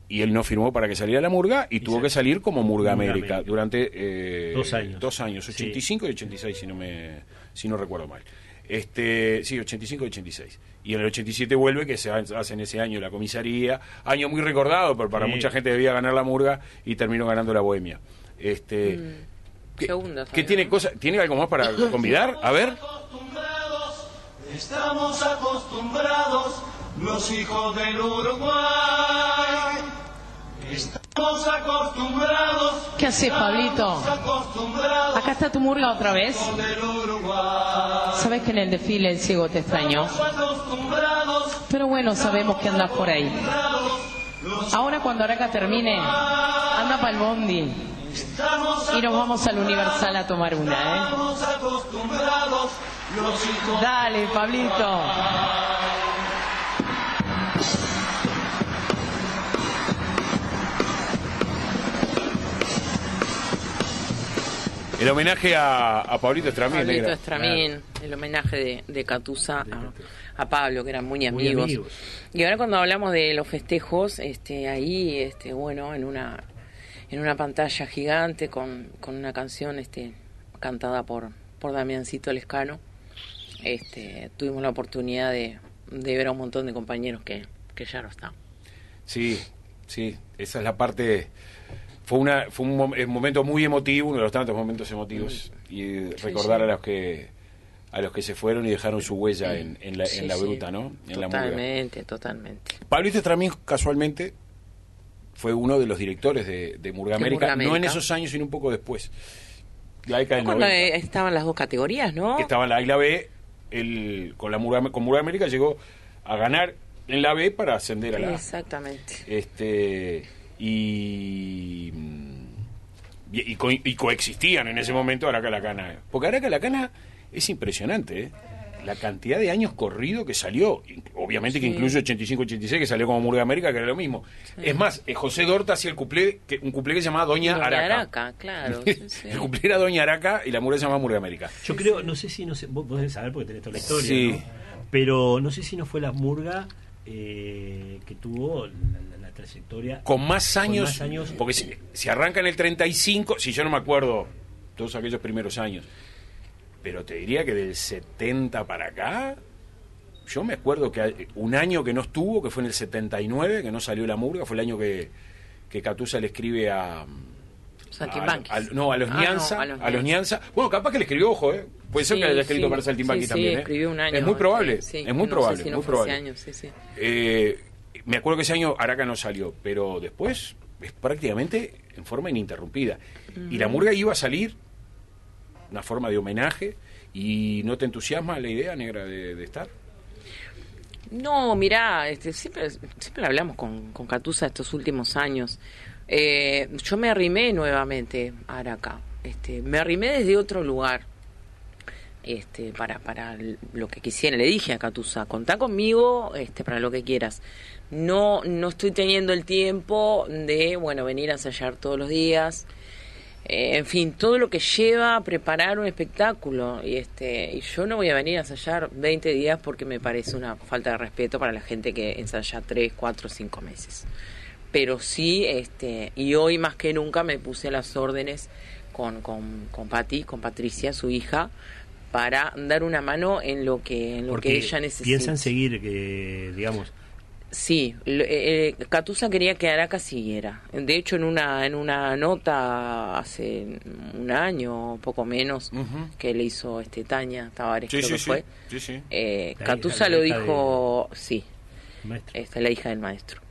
y él no firmó para que saliera la Murga y, tuvo que salir como Murga Murga América, América. durante eh, Dos años. dos años, Sí. 85 y 86 si no me si no recuerdo mal. Este, sí, 85 y 86. Y en el 87 vuelve, que se hace en ese año la comisaría. Año muy recordado, pero para Sí. mucha gente debía ganar la murga y terminó ganando la bohemia. Este, ¿qué, Segunda, qué Fabián. tiene, cosa, ¿Tiene algo más para convidar? A ver. acostumbrados, estamos acostumbrados, los hijos del Uruguay. Estamos acostumbrados, ¿Qué haces, Pablito? Acá está tu murga otra vez. Sabes que en el desfile el ciego te extrañó. Pero bueno, sabemos que andas por ahí. Ahora cuando Araca termine, anda para el bondi. Y nos vamos al Universal a tomar una, ¿eh? Dale, Pablito. El homenaje a, a Pablito Estramín. Pablito. Estramín, el homenaje de, de Catusa a, a Pablo, que eran muy amigos. Y ahora cuando hablamos de los festejos, este, ahí, este, bueno, en una, en una pantalla gigante con, con una canción, este, cantada por, por Damiancito Lescano, este, tuvimos la oportunidad de, de ver a un montón de compañeros que, que ya no están. Sí, sí, esa es la parte. Fue una fue un, un momento muy emotivo, uno de los tantos momentos emotivos y recordar a los que a los que se fueron y dejaron su huella en, en la, Sí, en la sí. bruta, ¿no? En la murga. Totalmente, totalmente. Pablito Estramín casualmente fue uno de los directores de, de Murga De América, Murga no en esos años, sino un poco después. La década del Cuando 90. eh, estaban las dos categorías, ¿no? que estaba en la, y la B, el, con la Murga, con Murga América llegó a ganar en la B para ascender a la A. Exactamente. este y y, y co- y coexistían en ese momento Araca la Cana porque Araca la Cana es impresionante ¿eh? la cantidad de años corrido que salió obviamente que Sí. incluye 85-86 que salió como Murga América que era lo mismo es más eh, José Dorta hacía el cuplé que, un cuplé que se llamaba Doña, Doña Araca, Araca, claro, sí, sí. el cuplé era Doña Araca y la murga se llamaba Murga América Yo creo, no sé si, no sé, vos podés saber porque tenés toda la historia, Sí. ¿no? pero no sé si no fue la murga eh, que tuvo la, la- la trayectoria con más años, más años. porque si, si arranca en el 35, si yo no me acuerdo todos aquellos primeros años, pero te diría que del 70 para acá, yo me acuerdo que un año que no estuvo, que fue en el 79, que no salió la murga, fue el año que, que Catusa le escribe a... Saltimbanquis. a- a- no, a los Ah, no, Nianza, a los a los Nianza. Bueno, capaz que le escribió, ojo, ¿eh? Puede ser Sí, que le haya escrito sí, para sí, también, sí, ¿eh? escribió un año. Es muy probable, es muy no probable, sé si no muy ese probable. año, sí, sí. Eh, me acuerdo que ese año Araca no salió, pero después es prácticamente en forma ininterrumpida. Y la murga iba a salir, una forma de homenaje, y ¿no te entusiasma la idea, negra, de, de estar? No, mirá, este, siempre, siempre hablamos con, con Catusa estos últimos años. Eh, yo me arrimé nuevamente a Araca. Este, me arrimé desde otro lugar. Este, para, para lo que quisiera, le dije a Catusa, contá conmigo este, para lo que quieras. No, no estoy teniendo el tiempo de, bueno, venir a ensayar todos los días. Eh, en fin, todo lo que lleva a preparar un espectáculo. Y este y yo no voy a venir a ensayar 20 días porque me parece una falta de respeto para la gente que ensaya 3, 4, 5 meses. Pero sí, este y hoy más que nunca me puse a las órdenes con, con, con Patti, con Patricia, su hija, para dar una mano en lo que, en lo porque que ella necesita. piensan seguir que digamos Sí, eh, eh, Catusa quería que Araca siguiera. De hecho, en una en una nota hace un año, poco menos, que le hizo este Tania Tavares, creo que fue. sí, sí. eh, Catusa lo dijo, sí, maestro esta la hija del maestro.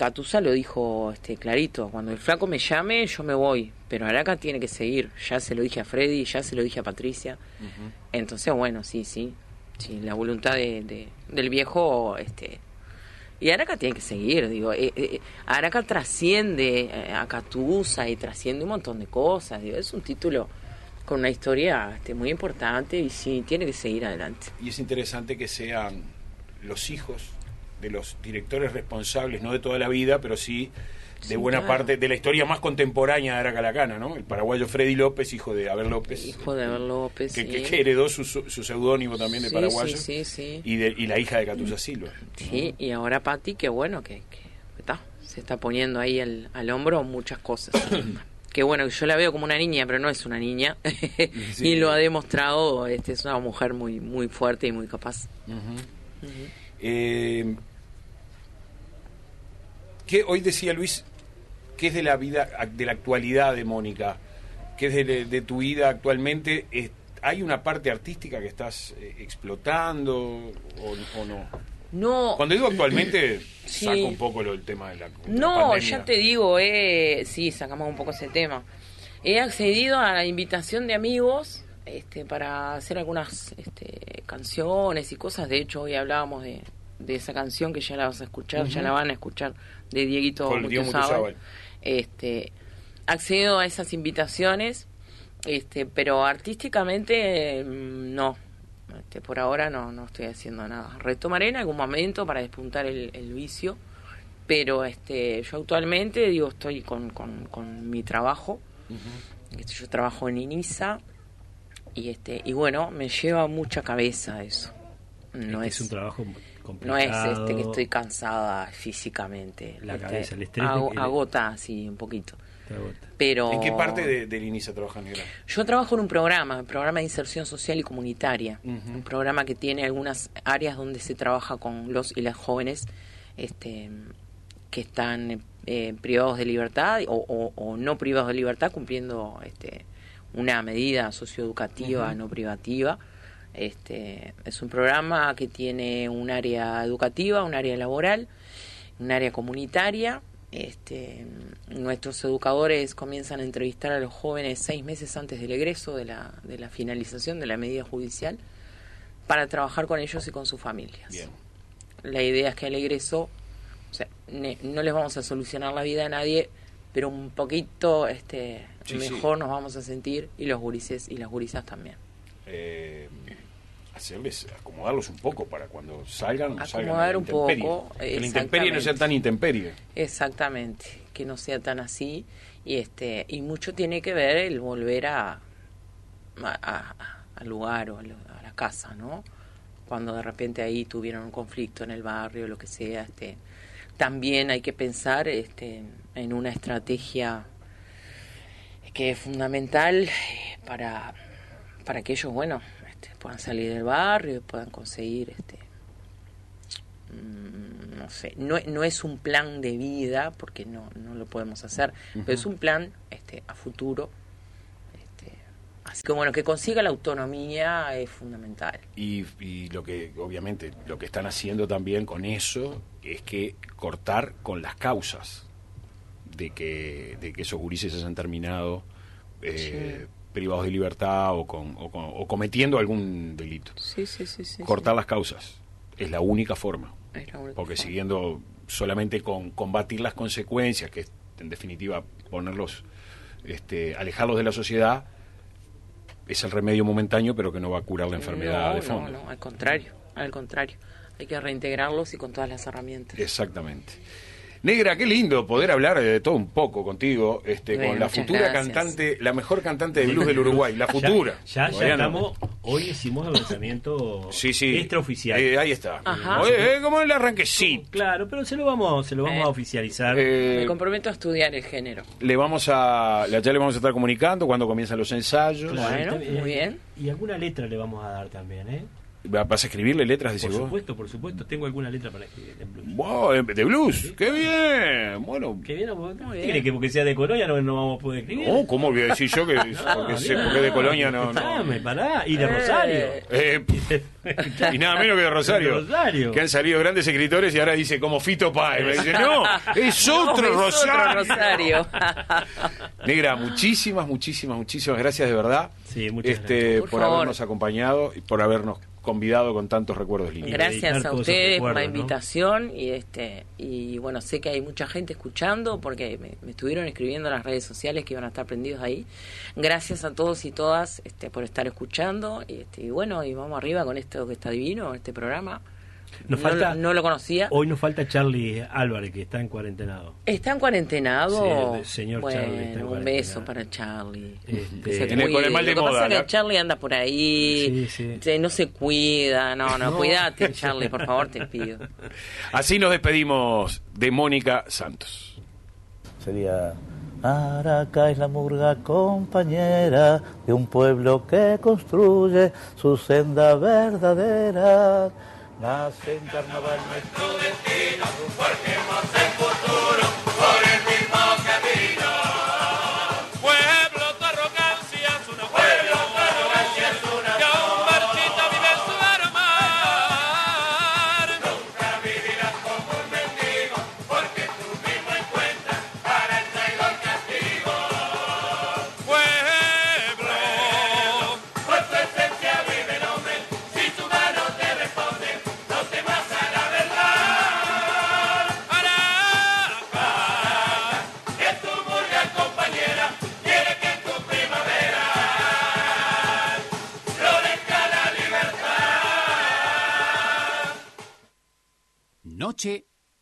Catusa lo dijo este clarito, cuando el flaco me llame, yo me voy, pero Araca tiene que seguir. Ya se lo dije a Freddy, ya se lo dije a Patricia. Entonces, bueno, sí, sí, sí, la voluntad de, de- del viejo, este, y Araca tiene que seguir, digo, eh, eh, Araca trasciende eh, a Catusa y trasciende un montón de cosas, digo, es un título con una historia este, muy importante y sí, tiene que seguir adelante. Y es interesante que sean los hijos de los directores responsables, no de toda la vida, pero sí de Sí, buena claro. parte de la historia más contemporánea de Aracalacana, ¿no? El paraguayo Freddy López, hijo de Abel López. Hijo de Abel López, Que, sí. que- que heredó su, su, su seudónimo también de paraguayo. sí, sí, sí. Y, de, y la hija de Catusa Silva. Sí, y ahora Patti, que bueno, que, que está, se está poniendo ahí al, al hombro muchas cosas. que bueno, yo la veo como una niña, pero no es una niña. Sí. y lo ha demostrado, este, es una mujer muy, muy fuerte y muy capaz. Eh, ¿qué, hoy decía Luis, ¿qué es de la vida, de la actualidad de Mónica? ¿Qué es de, de tu vida actualmente? Es- ¿Hay una parte artística que estás eh, explotando o, o no? No, Cuando digo actualmente, Sí. saco un poco lo, el tema de la de No, ya te digo, eh, sí, sacamos un poco ese tema. He accedido a la invitación de amigos este, para hacer algunas este, canciones y cosas. De hecho, hoy hablábamos de, de esa canción que ya la vas a escuchar, ya la van a escuchar, de Dieguito Mutuzábal. Este, accedo a esas invitaciones, este, pero artísticamente mm, no. Este, por ahora no, no estoy haciendo nada. Retomaré en algún momento para despuntar el, el vicio, pero este, yo actualmente digo estoy con, con, con mi trabajo. Este, yo trabajo en INISA y este y bueno me lleva mucha cabeza eso. No Este es, es un trabajo no es este que estoy cansada físicamente. La Este, cabeza, el estrés agota así un poquito. Te agota. Pero ¿En qué parte de, del INISA trabajan, Negra? yo trabajo en un programa, un programa de inserción social y comunitaria, un programa que tiene algunas áreas donde se trabaja con los y las jóvenes este, que están eh, privados de libertad o, o- o no privados de libertad cumpliendo este, una medida socioeducativa no privativa. Este, es un programa que tiene un área educativa, un área laboral, un área comunitaria. Este, nuestros educadores comienzan a entrevistar a los jóvenes seis meses antes del egreso de la, de la finalización de la medida judicial para trabajar con ellos y con sus familias. Bien. La idea es que al egreso, o sea, ne- no les vamos a solucionar la vida a nadie, pero un poquito este, Sí, sí. mejor nos vamos a sentir y los gurises y las gurisas también. Eh, hacerles, acomodarlos un poco para cuando salgan, salgan Acomodar un intemperie. poco, Que la intemperie no sea tan intemperie. Exactamente, que no sea tan así y este y mucho tiene que ver el volver a, al lugar o a, a la casa, ¿no? Cuando de repente ahí tuvieron un conflicto en el barrio, lo que sea, este también hay que pensar este en una estrategia que es fundamental para para que ellos, bueno, puedan salir del barrio y puedan conseguir este mm, no sé, no, no es un plan de vida, porque no, no lo podemos hacer, pero es un plan este, a futuro. Este, así que bueno, que consiga la autonomía es fundamental. Y, y lo que, obviamente, lo que están haciendo también con eso es que cortar con las causas de que, de que esos gurises hayan terminado eh, privados de libertad o, con, o, con- o cometiendo algún delito. Sí, sí, sí, sí. Cortar las causas es la única forma. la única Porque forma. siguiendo solamente con combatir las consecuencias, que es en definitiva ponerlos, este, alejarlos de la sociedad, es el remedio momentáneo, pero que no va a curar la enfermedad no, de fondo. No, no, al contrario, al contrario. Hay que reintegrarlos y con todas las herramientas. Exactamente. Negra, qué lindo poder hablar de todo un poco contigo, este, Bueno, con la futura gracias. cantante, la mejor cantante de blues del Uruguay, la futura. Ya, ya, estamos. Hoy hicimos el lanzamiento Sí, sí. extraoficial. Eh, ahí está. Ajá. Oye, eh, como el arranquecito. Claro, pero se lo vamos, se lo vamos Eh. a oficializar. Eh, Me comprometo a estudiar el género. le vamos a, ya le vamos a estar comunicando cuando comienzan los ensayos. Claro, Bueno, está muy bien. Y alguna letra le vamos a dar también, ¿eh? Va- ¿Vas a escribirle letras, decís Por vos? supuesto, por supuesto. Tengo alguna letra para escribir en blues. Wow, de blues, qué bien. Bueno, ¿Qué bien? ¿Usted Muy cree bien. que porque sea de Colonia no, no vamos a poder escribir? no, ¿cómo voy a decir yo que porque, sé- porque de Colonia no? no. Escuchame, pará. Y de Eh. Rosario. Eh, y nada menos que de Rosario. De Rosario. Que han salido grandes escritores y ahora dice como Fito Páez. Me dice, no, es No, otro es Rosario. otro Rosario. Negra, muchísimas, muchísimas, muchísimas gracias de verdad. Sí, muchas este, Por por habernos acompañado y por habernos convidado con tantos recuerdos lindos. Gracias a ustedes por la invitación y este y bueno sé que hay mucha gente escuchando porque me, me estuvieron escribiendo en las redes sociales que iban a estar prendidos ahí. Gracias a todos y todas este por estar escuchando y, este, y bueno y vamos arriba con esto que está divino este programa. Nos no, falta- lo- no lo conocía. Hoy nos falta Charlie Álvarez, que está en cuarentenado. ¿Está en cuarentenado? Sí, señor bueno, Charlie está en un beso para Charlie. Este, se En el- con el mal de. Lo que moda, pasa es ¿no? que Charlie anda por ahí, Sí, sí. se- no se cuida, no, no, No. cuídate Charlie, por favor, te pido. Así nos despedimos de Mónica Santos. Sería Araca es la murga compañera de un pueblo que construye su senda verdadera. Nace en carnaval nuestro destino, porque el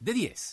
de 10.